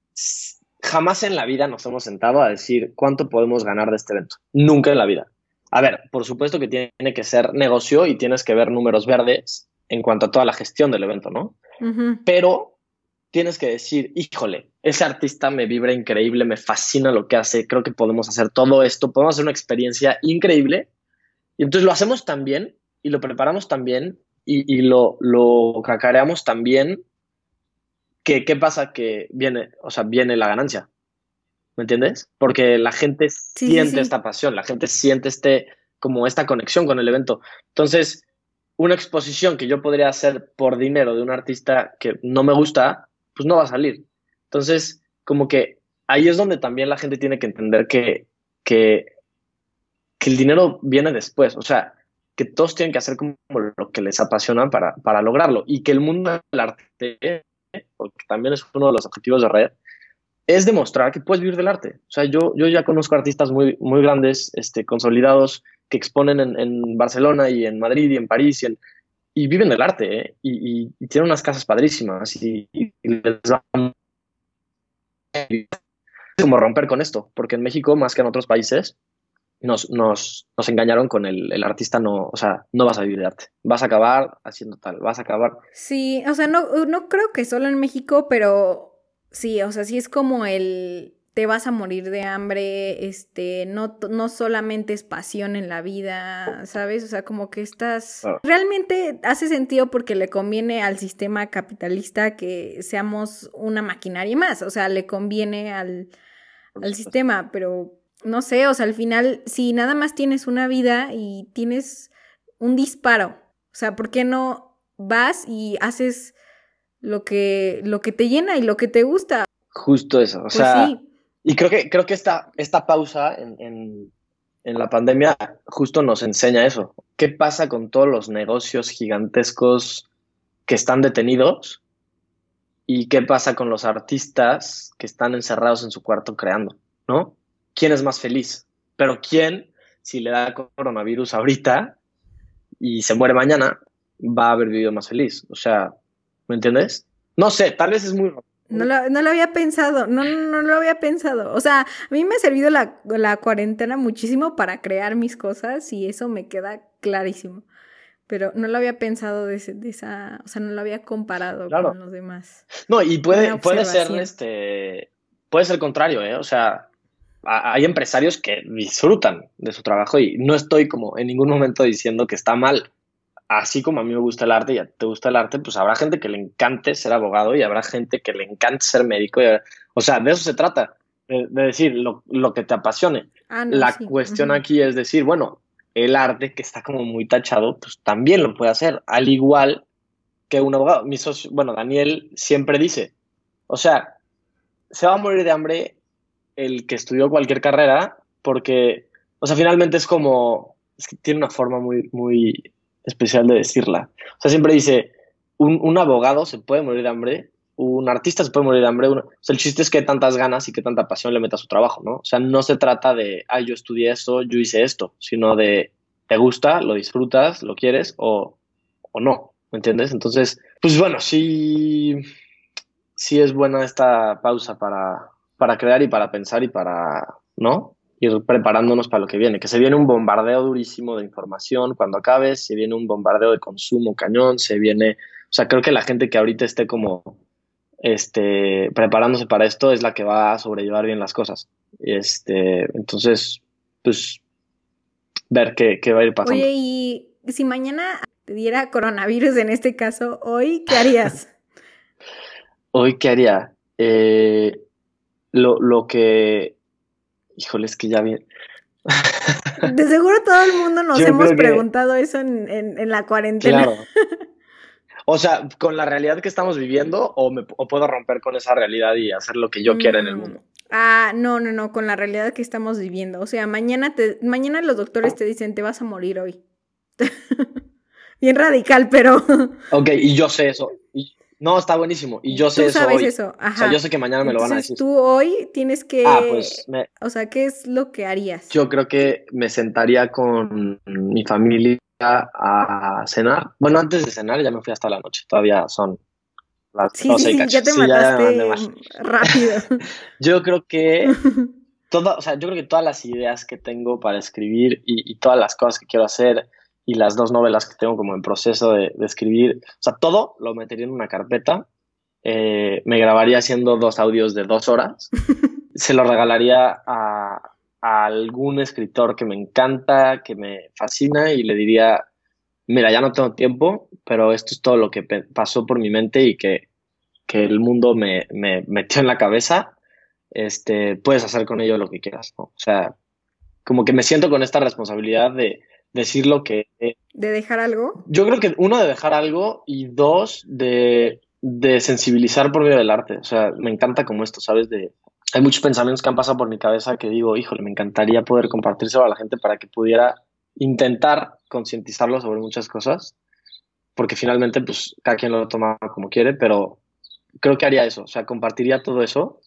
jamás en la vida nos hemos sentado a decir cuánto podemos ganar de este evento. Nunca en la vida. A ver, por supuesto que tiene que ser negocio y tienes que ver números verdes en cuanto a toda la gestión del evento, ¿no? Pero tienes que decir, híjole, ese artista me vibra increíble, me fascina lo que hace, creo que podemos hacer todo esto, podemos hacer una experiencia increíble. Y entonces lo hacemos tan bien y lo preparamos tan bien y, lo, lo cacareamos tan bien que qué pasa que viene, o sea, viene la ganancia. ¿Me entiendes? Porque la gente siente esta pasión, la gente siente este, como esta conexión con el evento. Entonces, una exposición que yo podría hacer por dinero de un artista que no me gusta, pues no va a salir. Entonces, como que ahí es donde también la gente tiene que entender que, que, el dinero viene después, o sea, que todos tienen que hacer como lo que les apasiona para, para lograrlo y que el mundo del arte, porque también es uno de los objetivos de Red, es demostrar que puedes vivir del arte. O sea, yo, yo ya conozco artistas muy, muy grandes, este, consolidados, que exponen en, en Barcelona y en Madrid y en París y en, y viven del arte, ¿eh? y, tienen unas casas padrísimas y, les va como romper con esto, porque en México, más que en otros países, nos, nos, nos engañaron con el, el, artista no, o sea, no vas a vivir de arte, vas a acabar haciendo tal, vas a acabar. Sí, o sea, no, no creo que solo en México, pero sí, o sea, sí es como el, te vas a morir de hambre, este, no, no solamente es pasión en la vida, ¿sabes? O sea, como que estás... Realmente hace sentido porque le conviene al sistema capitalista que seamos una maquinaria más, o sea, le conviene al, al sistema, pero no sé, o sea, al final, si nada más tienes una vida y tienes un disparo, o sea, ¿por qué no vas y haces lo que, lo que te llena y lo que te gusta? Justo eso, o pues sea... Sí y creo que, creo que esta, esta pausa en, la pandemia justo nos enseña eso. ¿Qué pasa con todos los negocios gigantescos que están detenidos? ¿Y qué pasa con los artistas que están encerrados en su cuarto creando? ¿No? ¿Quién es más feliz? Pero ¿quién, si le da coronavirus ahorita y se muere mañana, va a haber vivido más feliz? O sea, ¿me entiendes? No sé, tal vez es muy no lo, no lo había pensado, no, no, no, lo había pensado. O sea, a mí me ha servido la, la, cuarentena muchísimo para crear mis cosas y eso me queda clarísimo. Pero no lo había pensado de, de esa, o sea, no lo había comparado con los demás. No, y puede, puede ser este, puede ser contrario, ¿eh? O sea, hay empresarios que disfrutan de su trabajo y no estoy como en ningún momento diciendo que está mal así como a mí me gusta el arte y a ti te gusta el arte, pues habrá gente que le encante ser abogado y habrá gente que le encante ser médico. o sea, de eso se trata, de, decir lo, que te apasione. Ah, la cuestión aquí es decir, bueno, el arte que está como muy tachado, pues también lo puede hacer, al igual que un abogado. Mi socio, bueno, Daniel siempre dice, o sea, se va a morir de hambre el que estudió cualquier carrera porque, o sea, finalmente es como, es que tiene una forma muy, muy especial de decirla. O sea, siempre dice, un, abogado se puede morir de hambre, un artista se puede morir de hambre. o sea, el chiste es que tantas ganas y que tanta pasión le meta a su trabajo, ¿no? O sea, no se trata de, ay, yo estudié esto, yo hice esto, sino de, te gusta, lo disfrutas, lo quieres o, o no, ¿me entiendes? Entonces, pues bueno, sí, sí es buena esta pausa para, para crear y para pensar y para, ¿no? Ir preparándonos para lo que viene, que se viene un bombardeo durísimo de información cuando acabe, se viene un bombardeo de consumo cañón, se viene, o sea, creo que la gente que ahorita esté como este preparándose para esto es la que va a sobrellevar bien las cosas. Este, entonces, pues ver qué, qué va a ir pasando. Oye, y si mañana te diera coronavirus en este caso, hoy, ¿qué harías? hoy, ¿qué haría? Eh, lo, lo que Híjole, es que ya bien. De seguro todo el mundo nos hemos preguntado eso en, la cuarentena. Claro. O sea, con la realidad que estamos viviendo, o, me, puedo romper con esa realidad y hacer lo que yo quiera en el mm. mundo. Ah, no, no, no, con la realidad que estamos viviendo. O sea, mañana te, mañana los doctores te dicen te vas a morir hoy. Bien radical, pero. ok, y yo sé eso. No, está buenísimo. Y yo sé eso hoy. eso. O sea, yo sé que mañana me lo van a decir. Tú hoy tienes que. Ah, pues. O sea, ¿qué es lo que harías? Yo creo que me sentaría con mi familia a cenar. Bueno, antes de cenar ya me fui hasta la noche. Todavía son las sí, sí, sí, ya te mataste rápido. yo creo que. Todo, o sea, yo creo que todas las ideas que tengo para escribir y, y todas las cosas que quiero hacer y las dos novelas que tengo como en proceso de, escribir, o sea, todo lo metería en una carpeta, eh, me grabaría haciendo dos audios de dos horas, se lo regalaría a, algún escritor que me encanta, que me fascina y le diría, mira, ya no tengo tiempo, pero esto es todo lo que pasó por mi mente y que, el mundo me, me, metió en la cabeza, este, puedes hacer con ello lo que quieras, O sea, como que me siento con esta responsabilidad de, decir lo que... ¿De dejar algo? Yo creo que uno, de dejar algo y dos, de, de sensibilizar por medio del arte. O sea, me encanta como esto, ¿sabes? De, hay muchos pensamientos que han pasado por mi cabeza que digo, híjole, me encantaría poder compartírselo a la gente para que pudiera intentar concientizarlo sobre muchas cosas, porque finalmente, pues, cada quien lo toma como quiere, pero creo que haría eso, o sea, compartiría todo eso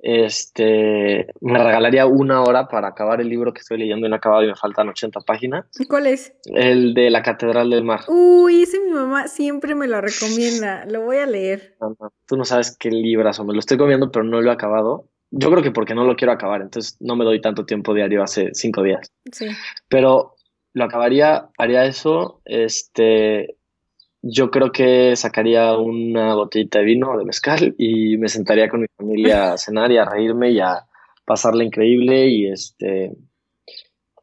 este, me regalaría una hora para acabar el libro que estoy leyendo inacabado y me faltan 80 páginas. ¿Y cuál es? El de la Catedral del Mar. Uy, ese mi mamá siempre me lo recomienda. Lo voy a leer. Tú no sabes qué libras o me lo estoy comiendo, pero no lo he acabado. Yo creo que porque no lo quiero acabar, entonces no me doy tanto tiempo diario hace cinco días. Sí. Pero lo acabaría, haría eso, este, yo creo que sacaría una botellita de vino de mezcal y me sentaría con mi familia a cenar y a reírme y a pasarla increíble y este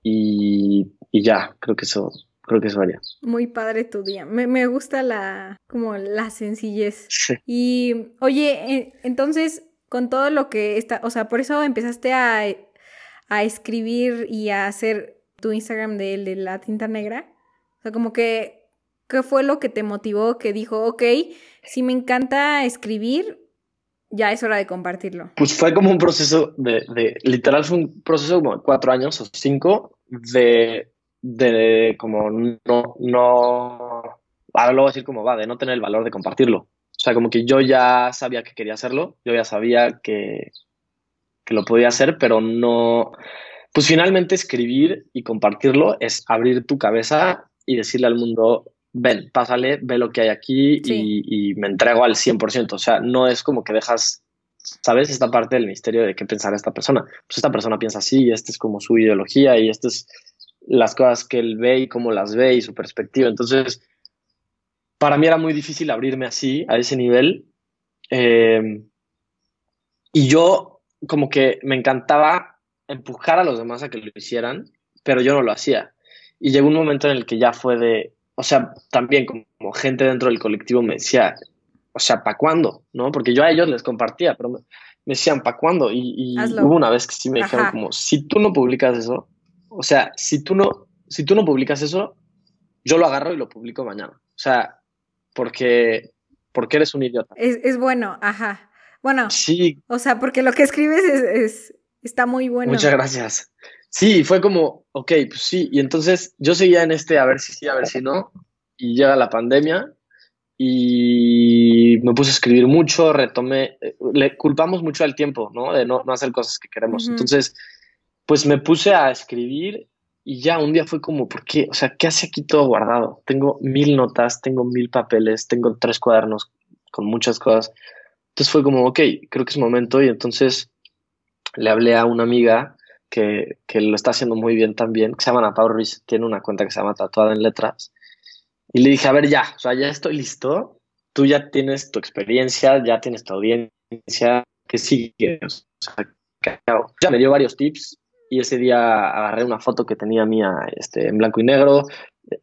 y, ya, creo que eso, creo que eso haría. Muy padre tu día. Me, me gusta la como la sencillez. Y oye, entonces con todo lo que está, o sea, por eso empezaste a, a escribir y a hacer tu Instagram de, de la tinta negra. O sea, como que ¿Qué fue lo que te motivó que dijo, ok, si me encanta escribir, ya es hora de compartirlo? Pues fue como un proceso de, literal fue un proceso como cuatro años o cinco de, de como no, no, ahora lo voy a decir como va, de no tener el valor de compartirlo. O sea, como que yo ya sabía que quería hacerlo, yo ya sabía que, que lo podía hacer, pero no, pues finalmente escribir y compartirlo es abrir tu cabeza y decirle al mundo, ven, pásale, ve lo que hay aquí y, me entrego al 100%. O sea, no es como que dejas, ¿sabes? Esta parte del misterio de qué pensar esta persona. Pues esta persona piensa así y esta es como su ideología y estas es las cosas que él ve y cómo las ve y su perspectiva. Entonces, para mí era muy difícil abrirme así, a ese nivel. Eh, y yo como que me encantaba empujar a los demás a que lo hicieran, pero yo no lo hacía. Y llegó un momento en el que ya fue de, o sea, también como, gente dentro del colectivo me decía, o sea, ¿para cuándo? ¿No? Porque yo a ellos les compartía, pero me, decían, ¿para cuándo? Y, hubo una vez que sí me dijeron como, si tú no publicas eso, o sea, si tú no, si tú no publicas eso, yo lo agarro y lo publico mañana. O sea, porque, porque eres un idiota. Es, es bueno, ajá. Bueno, sí. O sea, porque lo que escribes es, es, está muy bueno. Muchas gracias. Sí, fue como, ok, pues sí. Y entonces yo seguía en este a ver si sí, a ver si no. Y llega la pandemia y me puse a escribir mucho, retomé, eh, le culpamos mucho al tiempo, ¿no? De no, hacer cosas que queremos. Entonces, pues me puse a escribir y ya un día fue como, ¿por qué? O sea, ¿qué hace aquí todo guardado? Tengo mil notas, tengo mil papeles, tengo tres cuadernos con muchas cosas. Entonces fue como, ok, creo que es momento y entonces le hablé a una amiga que, que, lo está haciendo muy bien también, que se llama Ana Pau Ruiz, tiene una cuenta que se llama Tatuada en Letras. Y le dije, a ver, ya, o sea, ya estoy listo, tú ya tienes tu experiencia, ya tienes tu audiencia, que sigue? O sea, ya me dio varios tips y ese día agarré una foto que tenía mía este, en blanco y negro.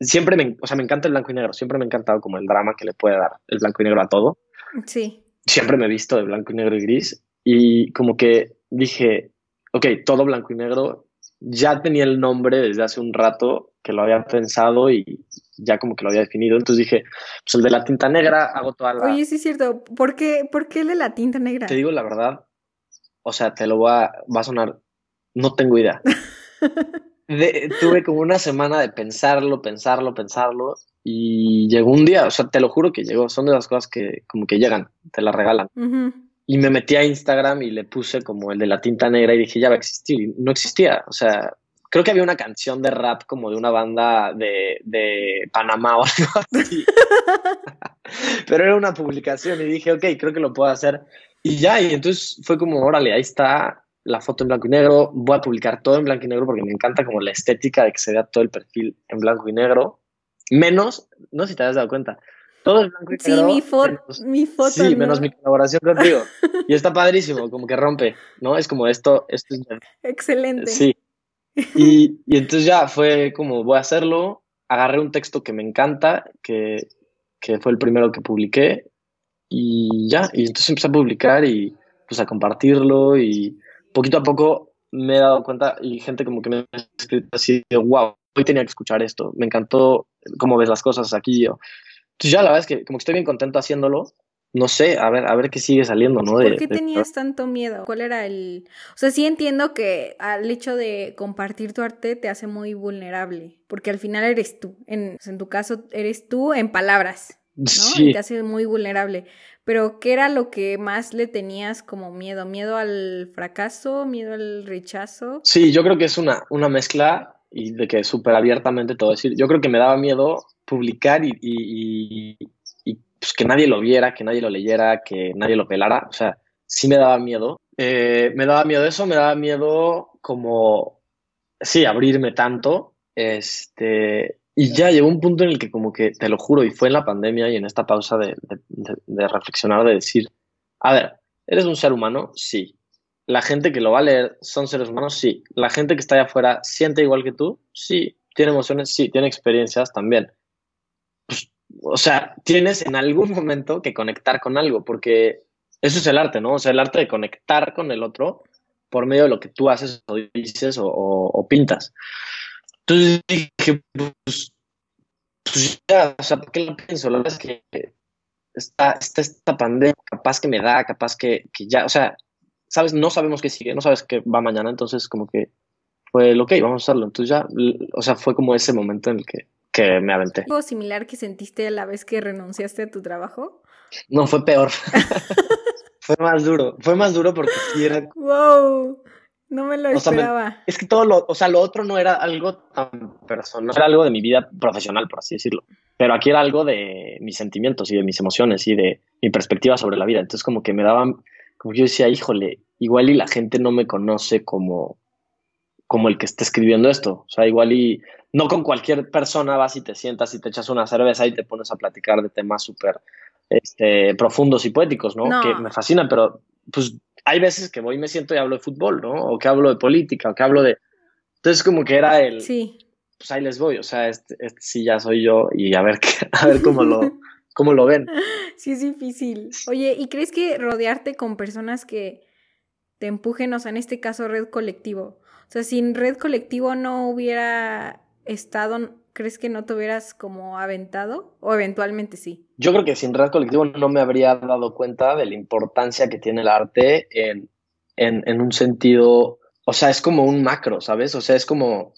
Siempre me, o sea, me encanta el blanco y negro, siempre me ha encantado como el drama que le puede dar el blanco y negro a todo. Sí. Siempre me he visto de blanco y negro y gris y como que dije, ok, todo blanco y negro, ya tenía el nombre desde hace un rato que lo había pensado y ya como que lo había definido. Entonces dije, pues el de la tinta negra, hago toda la... Oye, sí es cierto. ¿Por qué, ¿Por qué el de la tinta negra? Te digo la verdad, o sea, te lo voy a, va a sonar, no tengo idea. tuve como una semana de pensarlo, pensarlo, pensarlo y llegó un día, o sea, te lo juro que llegó, son de las cosas que como que llegan, te las regalan. Y me metí a Instagram y le puse como el de la tinta negra y dije, ya va a existir. Y no existía. O sea, creo que había una canción de rap como de una banda de, de Panamá o algo así. Pero era una publicación y dije, ok, creo que lo puedo hacer. Y ya, y entonces fue como, órale, ahí está la foto en blanco y negro. Voy a publicar todo en blanco y negro porque me encanta como la estética de que se vea todo el perfil en blanco y negro. Menos, no sé si te has dado cuenta, todo es blanco y negro. Sí, mi, foto mi foto. Sí, menos mi colaboración contigo. y está padrísimo, como que rompe, ¿no? Es como esto, esto es... Excelente. Sí. Y, y, entonces ya fue como, voy a hacerlo. Agarré un texto que me encanta, que, que fue el primero que publiqué. Y ya, y entonces empecé a publicar y pues a compartirlo y poquito a poco me he dado cuenta y gente como que me ha escrito así de, wow, hoy tenía que escuchar esto, me encantó cómo ves las cosas aquí. Yo, entonces ya la verdad es que como que estoy bien contento haciéndolo. No sé, a ver, a ver qué sigue saliendo, ¿no? ¿Por qué tenías tanto miedo? ¿Cuál era el...? O sea, sí entiendo que al hecho de compartir tu arte te hace muy vulnerable, porque al final eres tú. En, en tu caso, eres tú en palabras, ¿no? Sí. Y te hace muy vulnerable. pero ¿qué era lo que más le tenías como miedo? ¿Miedo al fracaso? ¿Miedo al rechazo? Sí, yo creo que es una, una mezcla y de que súper abiertamente todo decir. Yo creo que me daba miedo publicar y, pues, que nadie lo viera, que nadie lo leyera, que nadie lo pelara. O sea, sí me daba miedo. Eh, me daba miedo eso, me daba miedo como, sí, abrirme tanto. Este, y ya llegó un punto en el que como que, te lo juro, y fue en la pandemia y en esta pausa de, de, reflexionar, de decir, a ver, ¿eres un ser humano? Sí. ¿La gente que lo va a leer son seres humanos? Sí. ¿La gente que está allá afuera siente igual que tú? Sí. ¿Tiene emociones? Sí. ¿Tiene experiencias? También. O sea, tienes en algún momento que conectar con algo, porque eso es el arte, ¿no? O sea, el arte de conectar con el otro por medio de lo que tú haces o dices o, pintas. Entonces dije, pues, pues, ya, o sea, ¿por qué lo pienso? La verdad es que está, esta pandemia, capaz que me da, capaz que, ya, o sea, sabes, no sabemos qué sigue, no sabes qué va mañana, entonces como que fue lo que vamos a hacerlo. Entonces ya, o sea, fue como ese momento en el que, que me aventé. ¿Algo similar que sentiste a la vez que renunciaste a tu trabajo? No, fue peor. fue más duro, fue más duro porque sí era... ¡Wow! No me lo esperaba. es que todo lo, o sea, lo otro no era algo tan personal, era algo de mi vida profesional, por así decirlo. Pero aquí era algo de mis sentimientos y de mis emociones y de mi perspectiva sobre la vida. Entonces, como que me daban, como yo decía, híjole, igual y la gente no me conoce como, como el que está escribiendo esto. O sea, igual y no con cualquier persona vas y te sientas y te echas una cerveza y te pones a platicar de temas súper este, profundos y poéticos, ¿no? Que me fascinan, pero pues hay veces que voy y me siento y hablo de fútbol, ¿no? O que hablo de política, o que hablo de... Entonces como que era el... Sí. Pues ahí les voy, o sea, este, este sí ya soy yo y a ver, a ver cómo, lo, cómo lo ven. Sí, es difícil. Oye, ¿y crees que rodearte con personas que te empujen, o sea, en este caso red colectivo? O sea, sin red colectivo no hubiera estado ¿crees que no te hubieras como aventado? ¿O eventualmente sí? Yo creo que sin red colectivo no me habría dado cuenta de la importancia que tiene el arte en, en, un sentido, o sea, es como un macro, ¿sabes? O sea, es como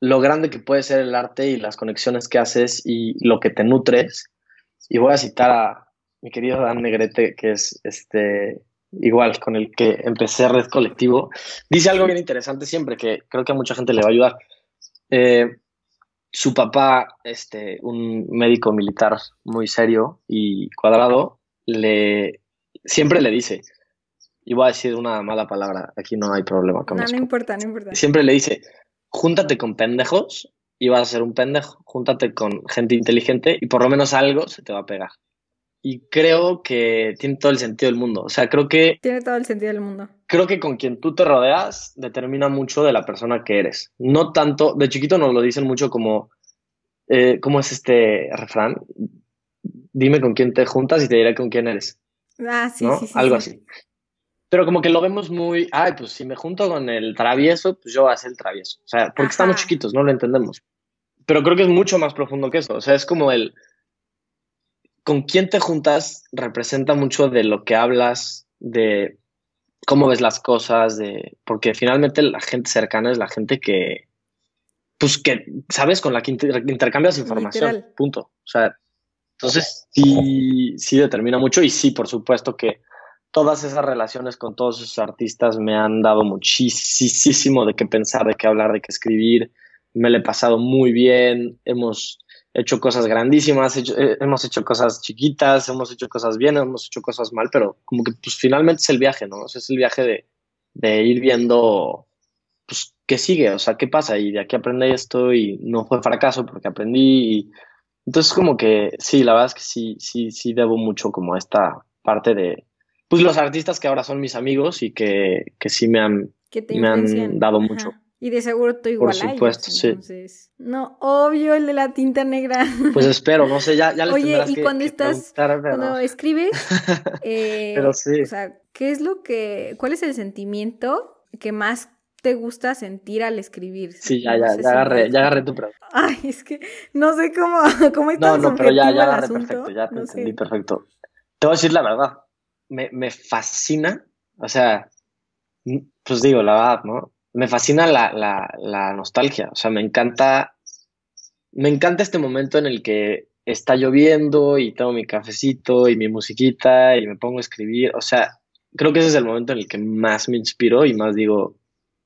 lo grande que puede ser el arte y las conexiones que haces y lo que te nutres. Y voy a citar a mi querido Dan Negrete, que es este igual con el que empecé Red Colectivo. Dice algo bien interesante siempre que creo que a mucha gente le va a ayudar. Eh, su papá, este, un médico militar muy serio y cuadrado, le siempre le dice, y voy a decir una mala palabra, aquí no hay problema con no, eso. No importa, no importa. Siempre le dice, júntate con pendejos y vas a ser un pendejo, júntate con gente inteligente y por lo menos algo se te va a pegar. Y creo que tiene todo el sentido del mundo. O sea, creo que... Tiene todo el sentido del mundo. Creo que con quien tú te rodeas determina mucho de la persona que eres. No tanto, de chiquito nos lo dicen mucho como, eh, ¿cómo es este refrán? Dime con quién te juntas y te diré con quién eres. Ah, sí, sí, sí. Algo así. Pero como que lo vemos muy, ay, pues si me junto con el travieso, pues yo voy a ser el travieso. O sea, porque estamos chiquitos, no lo entendemos. Pero creo que es mucho más profundo que eso. O sea, es como el, con quién te juntas representa mucho de lo que hablas, de cómo ves las cosas, de porque finalmente la gente cercana es la gente que, pues que, ¿sabes? Con la que intercambias información, punto. O sea, entonces sí, sí determina mucho y sí, por supuesto que todas esas relaciones con todos esos artistas me han dado muchísimo de qué pensar, de qué hablar, de qué escribir. Me lo he pasado muy bien, hemos hecho cosas grandísimas, eh, hemos hecho cosas chiquitas, hemos hecho cosas bien, hemos hecho cosas mal, pero como que pues finalmente es el viaje, ¿no? O sea, es el viaje de, de ir viendo, pues, qué sigue, o sea, qué pasa y de aquí aprendí esto y no fue fracaso porque aprendí y entonces como que sí, la verdad es que sí, sí, sí debo mucho como a esta parte de, pues los artistas que ahora son mis amigos y que, que sí me han, me han dado mucho. Y de seguro tú igual Por supuesto, sí. No, obvio, el de la tinta negra. Pues espero, no sé, ya, ya les Oye, y cuando estás, cuando escribes, eh, pero sí. o sea, ¿qué es lo que, cuál es el sentimiento que más te gusta sentir al escribir? Sí, ya, ya, ya agarré, ya agarré tu pregunta. Ay, es que no sé cómo, cómo es No, no, pero ya, ya agarré perfecto, ya te entendí perfecto. Te voy a decir la verdad, me, me fascina, o sea, pues digo, la verdad, ¿no? Me fascina la, la, nostalgia, o sea, me encanta, me encanta este momento en el que está lloviendo y tengo mi cafecito y mi musiquita y me pongo a escribir. O sea, creo que ese es el momento en el que más me inspiro y más digo,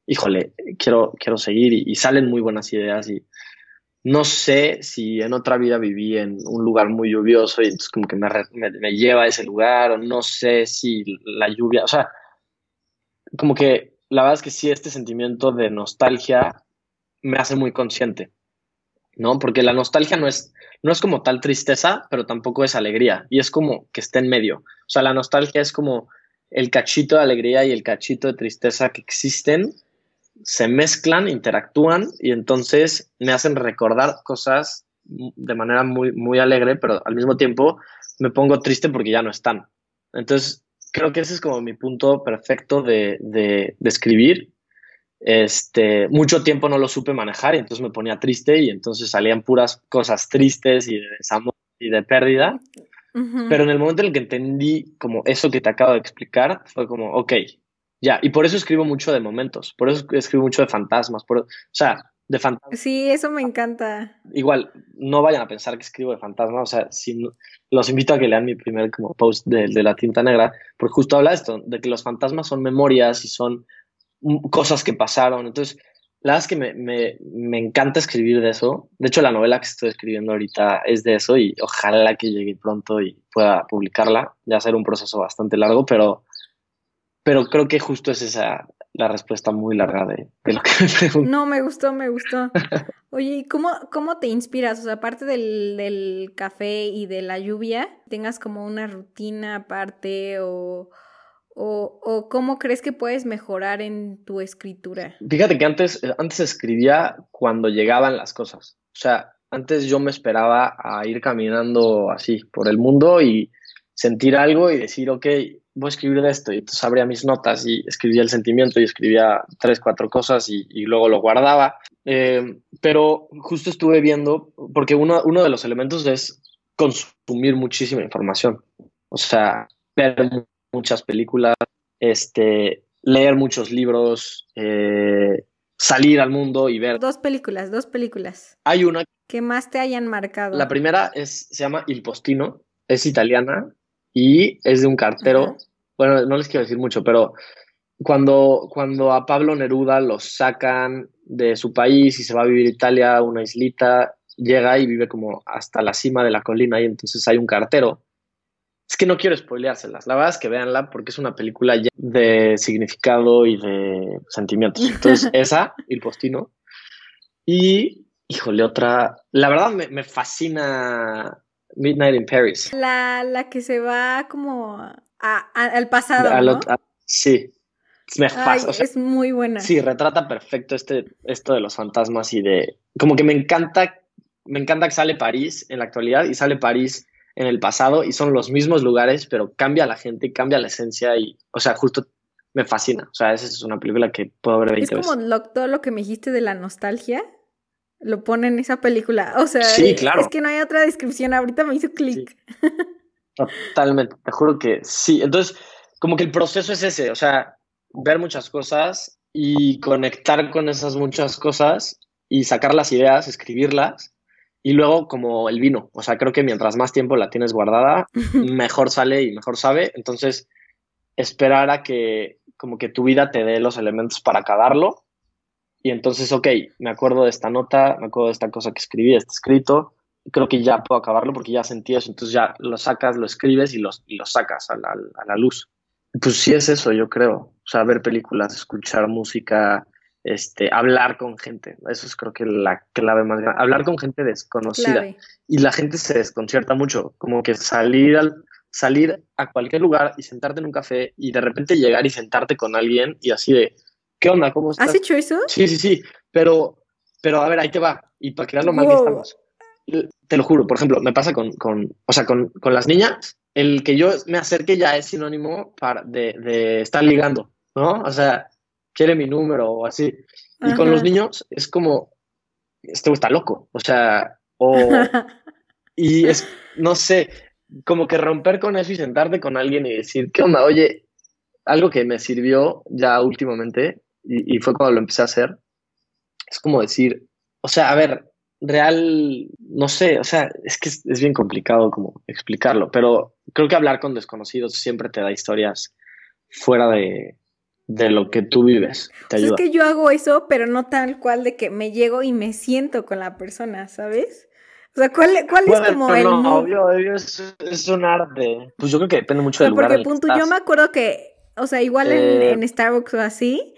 híjole, quiero, quiero seguir y, salen muy buenas ideas y no sé si en otra vida viví en un lugar muy lluvioso y entonces como que me, me lleva a ese lugar o no sé si la lluvia, o sea, como que la verdad es que sí, este sentimiento de nostalgia me hace muy consciente, ¿no? Porque la nostalgia no es, no es como tal tristeza, pero tampoco es alegría y es como que está en medio. O sea, la nostalgia es como el cachito de alegría y el cachito de tristeza que existen se mezclan, interactúan y entonces me hacen recordar cosas de manera muy, muy alegre, pero al mismo tiempo me pongo triste porque ya no están. Entonces, creo que ese es como mi punto perfecto de, de, escribir. Este, mucho tiempo no lo supe manejar y entonces me ponía triste y entonces salían puras cosas tristes y de desamor y de pérdida. Pero en el momento en el que entendí como eso que te acabo de explicar, fue como, ok, ya, y por eso escribo mucho de momentos, por eso escribo mucho de fantasmas, por, o sea, de fantasmas. Sí, eso me encanta. Igual, no vayan a pensar que escribo de fantasmas, o sea, si, los invito a que lean mi primer como post de, de la tinta negra, porque justo habla de esto, de que los fantasmas son memorias y son cosas que pasaron, entonces, la verdad es que me, me, me, encanta escribir de eso. De hecho, la novela que estoy escribiendo ahorita es de eso y ojalá que llegue pronto y pueda publicarla. Ya será un proceso bastante largo, pero pero creo que justo es esa la respuesta muy larga de, lo que me pregunto. No, me gustó, me gustó. Oye, ¿cómo, cómo te inspiras? O sea, aparte del, del café y de la lluvia, ¿tengas como una rutina aparte o, o, o, cómo crees que puedes mejorar en tu escritura? Fíjate que antes, antes escribía cuando llegaban las cosas. O sea, antes yo me esperaba a ir caminando así por el mundo y sentir algo y decir, ok, voy a escribir de esto. Y entonces abría mis notas y escribía el sentimiento y escribía tres, cuatro cosas y, luego lo guardaba. Eh, pero justo estuve viendo, porque uno, uno de los elementos es consumir muchísima información. O sea, ver muchas películas, este, leer muchos libros, eh, salir al mundo y ver. Dos películas, dos películas. Hay una. Que más te hayan marcado. La primera es, se llama Il Postino, es italiana y es de un cartero. Bueno, no les quiero decir mucho, pero cuando, cuando a Pablo Neruda lo sacan de su país y se va a vivir a Italia, una islita, llega y vive como hasta la cima de la colina y entonces hay un cartero. Es que no quiero spoileárselas, la verdad es que véanla porque es una película de significado y de sentimientos. Entonces, esa, El Postino. Y, híjole, otra, la verdad me, me fascina Midnight in Paris. La, la que se va como al pasado. sí. Me es muy buena. Sí, retrata perfecto este, esto de los fantasmas y de. Como que me encanta. Me encanta que sale París en la actualidad y sale París en el pasado y son los mismos lugares, pero cambia la gente cambia la esencia y, o sea, justo me fascina. O sea, esa es una película que puedo ver 20 Es como todo lo que me dijiste de la nostalgia lo pone en esa película. O sea, claro. es que no hay otra descripción. Ahorita me hizo clic. Totalmente, te juro que sí. Entonces, como que el proceso es ese, o sea, ver muchas cosas y conectar con esas muchas cosas y sacar las ideas, escribirlas y luego como el vino, o sea, creo que mientras más tiempo la tienes guardada, mejor sale y mejor sabe. Entonces, esperar a que como que tu vida te dé los elementos para acabarlo y entonces, ok, me acuerdo de esta nota, me acuerdo de esta cosa que escribí, este escrito, creo que ya puedo acabarlo porque ya sentí eso, entonces ya lo sacas, lo escribes y lo, y lo sacas a la, a la, luz. Pues sí es eso, yo creo. O sea, ver películas, escuchar música, este, hablar con gente. Eso es creo que la clave más grande. Hablar con gente desconocida. Y la gente se desconcierta mucho, como que salir al salir a cualquier lugar y sentarte en un café y de repente llegar y sentarte con alguien y así de, ¿qué onda? ¿Cómo estás? ¿Has hecho eso? Sí, sí, sí, pero, pero a ver, ahí te va. Y para crear lo mal que estamos te lo juro, por ejemplo, me pasa con, con o sea, con, con, las niñas, el que yo me acerque ya es sinónimo para, de, de estar ligando, ¿no? O sea, quiere mi número o así. Y con los niños es como, este está loco, o sea, o... y es, no sé, como que romper con eso y sentarte con alguien y decir, ¿qué onda? Oye, algo que me sirvió ya últimamente y, y fue cuando lo empecé a hacer, es como decir, o sea, a ver, real, no sé, o sea, es que es, bien complicado como explicarlo, pero creo que hablar con desconocidos siempre te da historias fuera de, de lo que tú vives. Te ayuda. Es que yo hago eso, pero no tal cual de que me llego y me siento con la persona, ¿sabes? O sea, ¿cuál, cuál es como el... No, obvio, obvio es, un arte. Pues yo creo que depende mucho del lugar Porque punto, yo me acuerdo que, o sea, igual en, eh, en Starbucks o así,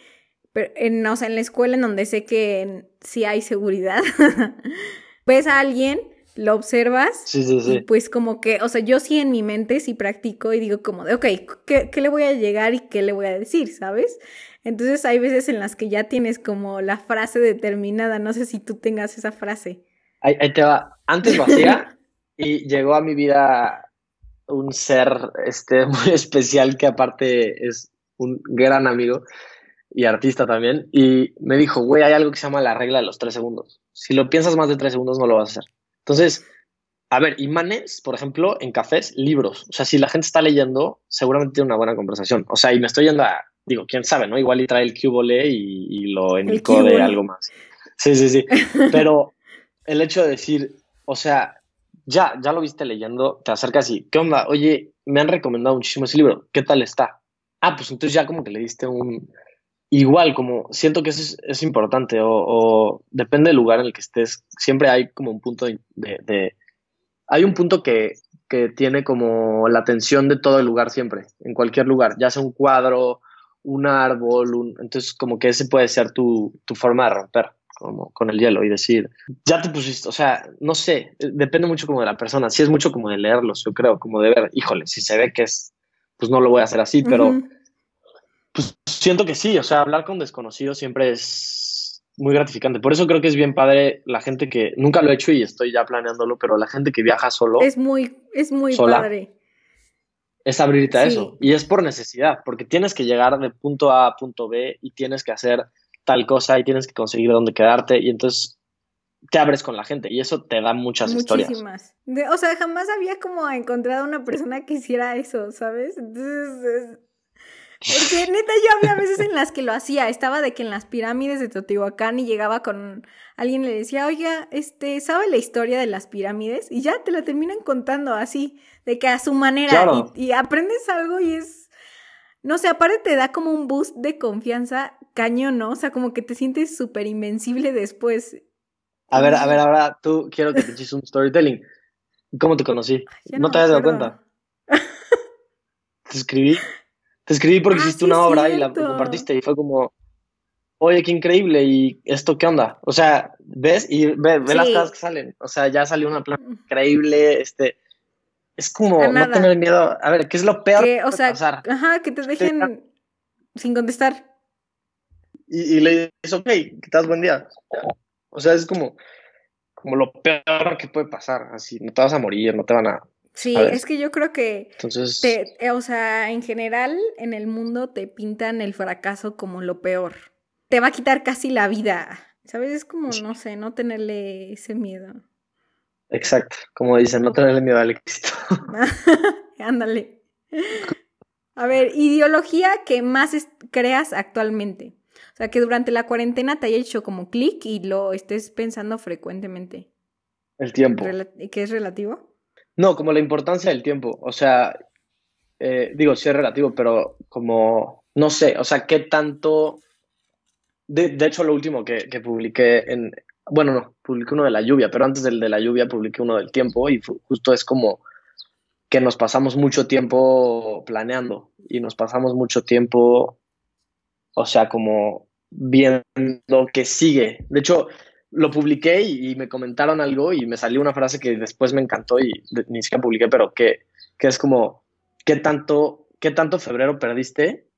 pero en, o sea, en la escuela en donde sé que sí hay seguridad, ves a alguien, lo observas, sí, sí, sí. y pues como que, o sea, yo sí en mi mente sí practico y digo como de, ok, ¿qué, ¿qué, le voy a llegar y qué le voy a decir, sabes? Entonces hay veces en las que ya tienes como la frase determinada, no sé si tú tengas esa frase. Ahí, te va, antes lo hacía y llegó a mi vida un ser este, muy especial que aparte es un gran amigo y artista también, y me dijo, güey, hay algo que se llama la regla de los tres segundos. Si lo piensas más de tres segundos, no lo vas a hacer. Entonces, a ver, imanes, por ejemplo, en cafés, libros. O sea, si la gente está leyendo, seguramente tiene una buena conversación. O sea, y me estoy yendo a, digo, quién sabe, ¿no? Igual y trae el cubole y, y lo de algo más. Sí, sí, sí. Pero el hecho de decir, o sea, ya, ya lo viste leyendo, te acercas y, ¿qué onda? Oye, me han recomendado muchísimo ese libro, ¿qué tal está? Ah, pues entonces ya como que le diste un, igual, como siento que eso es, importante o, depende del lugar en el que estés, siempre hay como un punto de, hay un punto que, que, tiene como la atención de todo el lugar siempre, en cualquier lugar, ya sea un cuadro, un árbol, un, entonces como que ese puede ser tu, tu forma de romper como con el hielo y decir, ya te pusiste, o sea, no sé, depende mucho como de la persona, si es mucho como de leerlos, yo creo, como de ver, híjole, si se ve que es, pues no lo voy a hacer así, pero pues siento que sí, o sea, hablar con desconocidos siempre es muy gratificante. Por eso creo que es bien padre la gente que nunca lo he hecho y estoy ya planeándolo, pero la gente que viaja solo. Es muy, es muy padre. Es abrirte a eso. Y es por necesidad, porque tienes que llegar de punto A a punto B y tienes que hacer tal cosa y tienes que conseguir dónde quedarte y entonces te abres con la gente y eso te da muchas Muchísimas. historias. o sea, jamás había como encontrado una persona que hiciera eso, ¿sabes? Entonces, porque neta yo había veces en las que lo hacía, estaba de que en las pirámides de Teotihuacán y llegaba con alguien le decía, oiga, este, ¿sabe la historia de las pirámides? Y ya te la terminan contando así, de que a su manera, y, aprendes algo y es, no sé, aparte te da como un boost de confianza cañón, ¿no? O sea, como que te sientes súper invencible después. A ver, a ver, ahora tú quiero que te eches un storytelling. ¿Cómo te conocí? ¿No, te habías dado cuenta? Te escribí te escribí porque ah, hiciste una obra y la compartiste y fue como, oye, qué increíble, ¿y esto qué onda? O sea, ves y ve, las cosas que salen. O sea, ya salió una plan increíble, este, es como no tener miedo. A ver, ¿qué es lo peor que, o sea, pasar? Ajá, que te dejen sin contestar. Y, le dices, ok, que te buen día. O sea, es como, como lo peor que puede pasar. Así, no te vas a morir, no te van a Sí, es que yo creo que, Entonces... Eh, o sea, en general en el mundo te pintan el fracaso como lo peor. Te va a quitar casi la vida, ¿sabes? Es como, no sé, no tenerle ese miedo. Exacto, como dicen, no tenerle miedo al éxito. Ándale. A ver, ideología que más creas actualmente. O sea, que durante la cuarentena te haya hecho como clic y lo estés pensando frecuentemente. El tiempo. ¿Y ¿Qué es relativo? No, como la importancia del tiempo. O sea, eh, digo, sí es relativo, pero como, no sé, o sea, qué tanto... De, hecho, lo último que, que, publiqué en... Bueno, no, publiqué uno de la lluvia, pero antes del de la lluvia publiqué uno del tiempo y justo es como que nos pasamos mucho tiempo planeando y nos pasamos mucho tiempo, o sea, como viendo que sigue. De hecho, lo publiqué y, me comentaron algo y me salió una frase que después me encantó y ni siquiera publiqué, pero que, que es como, ¿qué tanto, ¿qué tanto febrero perdiste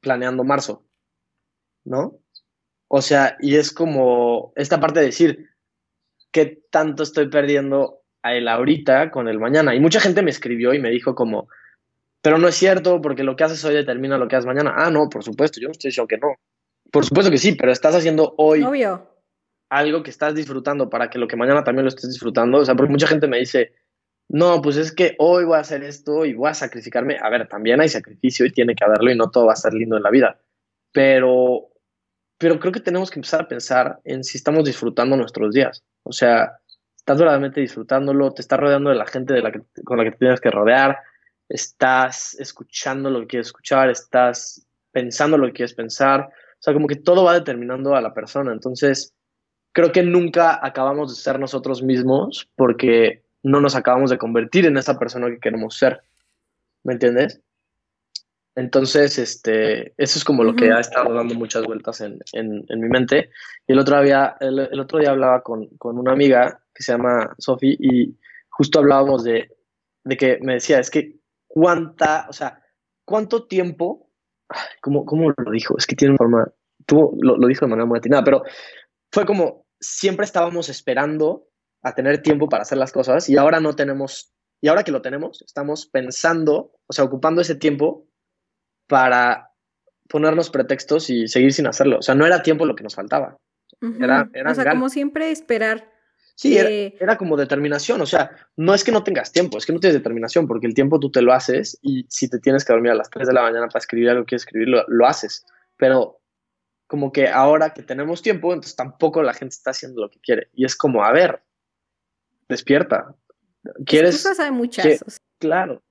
planeando marzo? ¿No? O sea, y es como esta parte de decir, ¿qué tanto estoy perdiendo a él ahorita con el mañana? Y mucha gente me escribió y me dijo como, pero no es cierto porque lo que haces hoy determina lo que haces mañana. Ah, no, por supuesto, yo no estoy diciendo que no. Por supuesto que sí, pero estás haciendo hoy Obvio algo que estás disfrutando para que lo que mañana también lo estés disfrutando. O sea, porque mucha gente me dice, no, pues es que hoy voy a hacer esto y voy a sacrificarme. A ver, también hay sacrificio y tiene que haberlo y no todo va a estar lindo en la vida. Pero, pero creo que tenemos que empezar a pensar en si estamos disfrutando nuestros días. O sea, estás verdaderamente disfrutándolo, te estás rodeando de la gente de la que, con la que te tienes que rodear, estás escuchando lo que quieres escuchar, estás pensando lo que quieres pensar. O sea, como que todo va determinando a la persona. Entonces, creo que nunca acabamos de ser nosotros mismos porque no nos acabamos de convertir en esa persona que queremos ser. ¿Me entiendes? Entonces, este, eso es como lo que ha estado dando muchas vueltas en, mi mente. Y el otro día, el, otro día hablaba con, una amiga que se llama Sofi y justo hablábamos de, que me decía, es que cuánta, o sea, cuánto tiempo, ¿cómo, cómo lo dijo? Es que tiene una forma, tuvo, lo, lo dijo de manera muy atinada, pero fue como, siempre estábamos esperando a tener tiempo para hacer las cosas y ahora no tenemos, y ahora que lo tenemos, estamos pensando, o sea, ocupando ese tiempo para ponernos pretextos y seguir sin hacerlo. O sea, no era tiempo lo que nos faltaba. era, o sea, como siempre esperar. Sí, era, como determinación. O sea, no es que no tengas tiempo, es que no tienes determinación, porque el tiempo tú te lo haces y si te tienes que dormir a las 3 de la mañana para escribir algo que quieres escribir, lo, lo haces. Pero como que ahora que tenemos tiempo, entonces tampoco la gente está haciendo lo que quiere. Y es como, a ver, despierta. ¿Quieres? hay muchas. claro.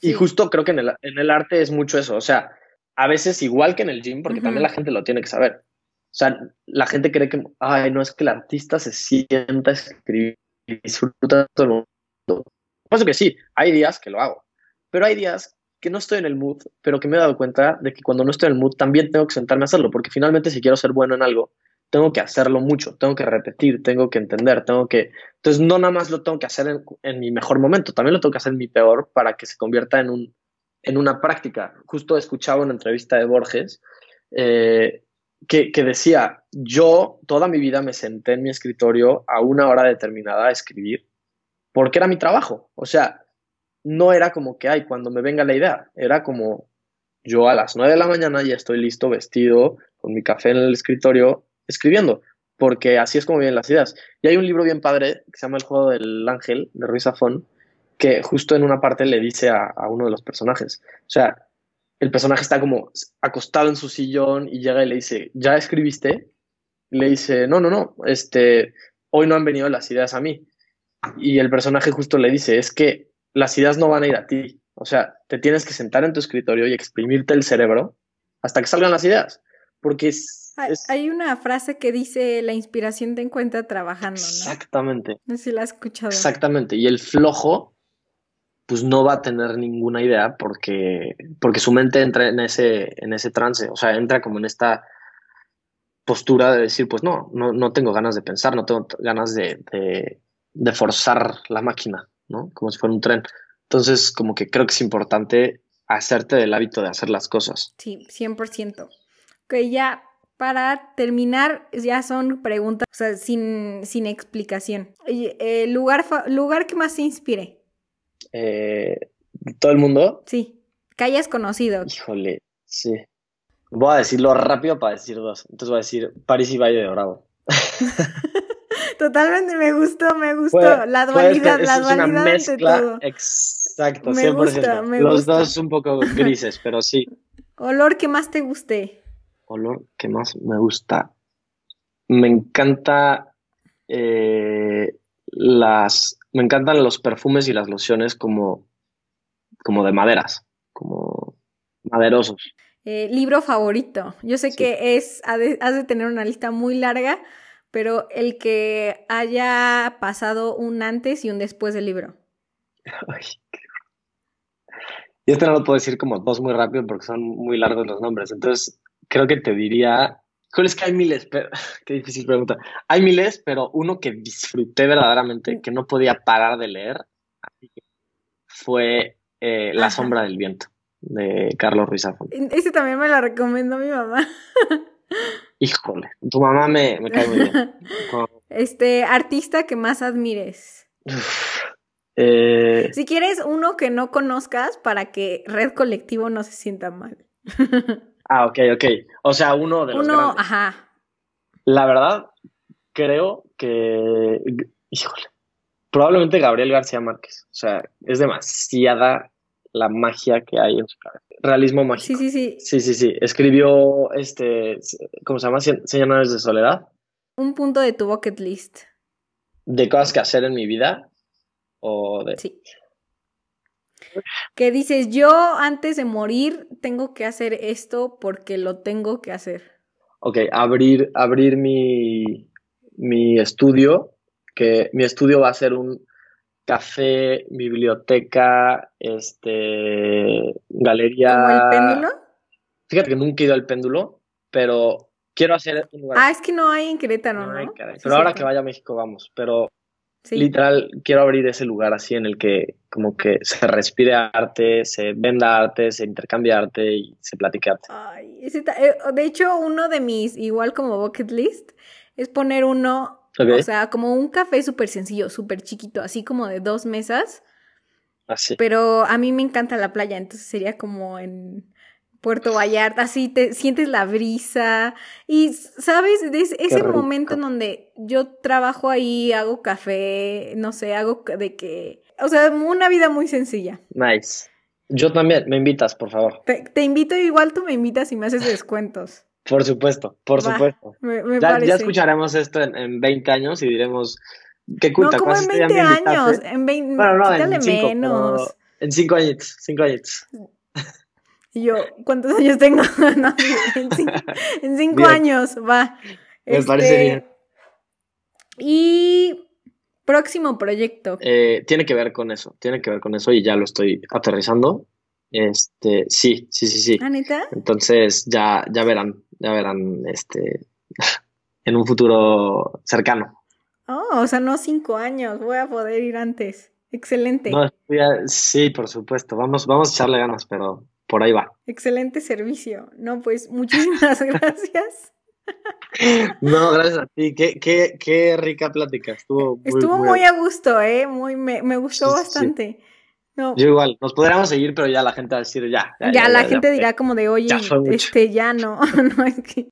Y justo creo que en el, en el, arte es mucho eso. O sea, a veces igual que en el gym, porque también la gente lo tiene que saber. O sea, la gente cree que, ay, no es que el artista se sienta a escribir y disfruta todo el mundo. Por que sí, hay días que lo hago, pero hay días que no estoy en el mood, pero que me he dado cuenta de que cuando no estoy en el mood también tengo que sentarme a hacerlo, porque finalmente si quiero ser bueno en algo, tengo que hacerlo mucho, tengo que repetir, tengo que entender, tengo que... Entonces no nada más lo tengo que hacer en, mi mejor momento, también lo tengo que hacer en mi peor para que se convierta en, un, en una práctica. Justo escuchaba una entrevista de Borges eh, que, que decía, yo toda mi vida me senté en mi escritorio a una hora determinada a escribir porque era mi trabajo. O sea, no era como que, ay, cuando me venga la idea, era como yo a las nueve de la mañana ya estoy listo, vestido, con mi café en el escritorio, escribiendo, porque así es como vienen las ideas. Y hay un libro bien padre que se llama El juego del ángel, de Ruiz Zafón, que justo en una parte le dice a, uno de los personajes, o sea, el personaje está como acostado en su sillón y llega y le dice, ¿ya escribiste? le dice, no, no, no, este, hoy no han venido las ideas a mí. Y el personaje justo le dice, es que las ideas no van a ir a ti. O sea, te tienes que sentar en tu escritorio y exprimirte el cerebro hasta que salgan las ideas. Porque es, hay una frase que dice, la inspiración te encuentra trabajando, ¿no? Exactamente. No sé si la has escuchado. Exactamente. Y el flojo, pues no va a tener ninguna idea porque, porque su mente entra en ese, en ese trance, o sea, entra como en esta postura de decir, pues no, no, no tengo ganas de pensar, no tengo ganas de, de, de forzar la máquina, ¿no? Como si fuera un tren. Entonces, como que creo que es importante hacerte del hábito de hacer las cosas. Sí, 100%. Que ya para terminar, ya son preguntas, o sea, sin, sin explicación. ¿El eh, lugar, lugar que más te inspire? Eh, ¿Todo el mundo? Sí, que hayas conocido. Híjole, sí. Voy a decirlo rápido para decir dos. Entonces voy a decir París y Valle de Bravo. Totalmente me gustó, me gustó. la dualidad, la dualidad todo. Exacto, me 100%. Gusta, me Los dos un poco grises, pero sí. Olor que más te guste olor que más me gusta. Me encanta eh, las. Me encantan los perfumes y las lociones como, como de maderas, como maderosos. Eh, libro favorito. Yo sé que es, has de, tener una lista muy larga, pero el que haya pasado un antes y un después del libro. Ay, Y este no lo puedo decir como dos muy rápido porque son muy largos los nombres. Entonces, creo que te diría, es que hay miles, pero, qué difícil pregunta. Hay miles, pero uno que disfruté verdaderamente, que no podía parar de leer, fue eh, La sombra del viento, de Carlos Ruiz Zafón. Ese también me lo recomendó mi mamá. Híjole, tu mamá me, cae muy bien. Este, artista que más admires. Eh, si quieres uno que no conozcas para que Red Colectivo no se sienta mal. Ah, ok, ok. O sea, uno de los Uno, ajá. La verdad, creo que, híjole, probablemente Gabriel García Márquez. O sea, es demasiada la magia que hay en su cabeza. Realismo mágico. Sí, sí, sí. Sí, sí, sí. Escribió, este, ¿cómo se llama? Cien Cien años de soledad. Un punto de tu bucket list. De cosas que hacer en mi vida. O de... Sí. Que dices, yo antes de morir tengo que hacer esto porque lo tengo que hacer. Ok, abrir, abrir mi, mi estudio, que mi estudio va a ser un café, biblioteca, este, galería. ¿Como el péndulo? Fíjate que nunca he ido al péndulo, pero quiero hacer un lugar. Ah, es que no hay en Querétaro, ¿no? Ay, caray. Sí, Pero ahora que vaya a México vamos, pero Sí. literal quiero abrir ese lugar así en el que como que se respire arte, se venda arte, se intercambia arte y se platique arte. Ay, eh, de hecho, uno de mis, igual como bucket list, es poner uno, O sea, como un café súper sencillo, súper chiquito, así como de dos mesas, Así. pero a mí me encanta la playa, entonces sería como en Puerto Vallarta, así te sientes la brisa y, ¿sabes? Es ese momento en donde yo trabajo ahí, hago café, no sé, hago de que, o sea, una vida muy sencilla. Nice. Yo también, me invitas, por favor. Te, te invito, igual tú me invitas y me haces descuentos. Por supuesto, por Va, supuesto. Me, me Ya, ya escucharemos esto en, en 20 años y diremos, qué cool, No, ¿te como en ese día 20 me años. En 20, Bueno, no, en 5, menos. en 5 añitos, 5 añitos. Y yo, ¿cuántos años tengo? No, en, cinco, en cinco Bien. años, va. Me parece bien. Y próximo proyecto. Eh, tiene que ver con eso, tiene que ver con eso y ya lo estoy aterrizando. Este, sí, sí, sí, sí. ¿Ah, neta? Entonces ya, ya verán, ya verán, este, en un futuro cercano. Oh, o sea, no cinco años. Voy a poder ir antes. Excelente. No, ya- sí, por supuesto, vamos, vamos a echarle ganas, pero por ahí va. Excelente servicio. No, pues muchísimas gracias. No, gracias a ti, qué, qué, qué rica plática, estuvo muy, Estuvo muy- muy a gusto, ¿eh? Muy, me, me gustó Sí, sí. No, Yo igual, nos podríamos seguir, pero ya la gente va a decir ya. Ya, la gente dirá como de, oye, este, ya no, no es que...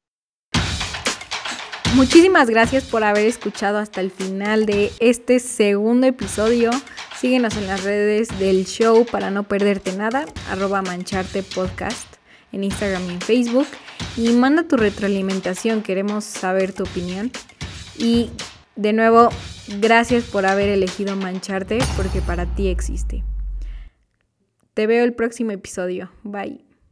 Muchísimas gracias por haber escuchado hasta el final de este segundo episodio. Síguenos en las redes del show para no perderte nada, arroba mancharte podcast en Instagram y en Facebook. Y manda tu retroalimentación, queremos saber tu opinión. Y de nuevo, gracias por haber elegido mancharte porque para ti existe. Te veo el próximo episodio. Bye.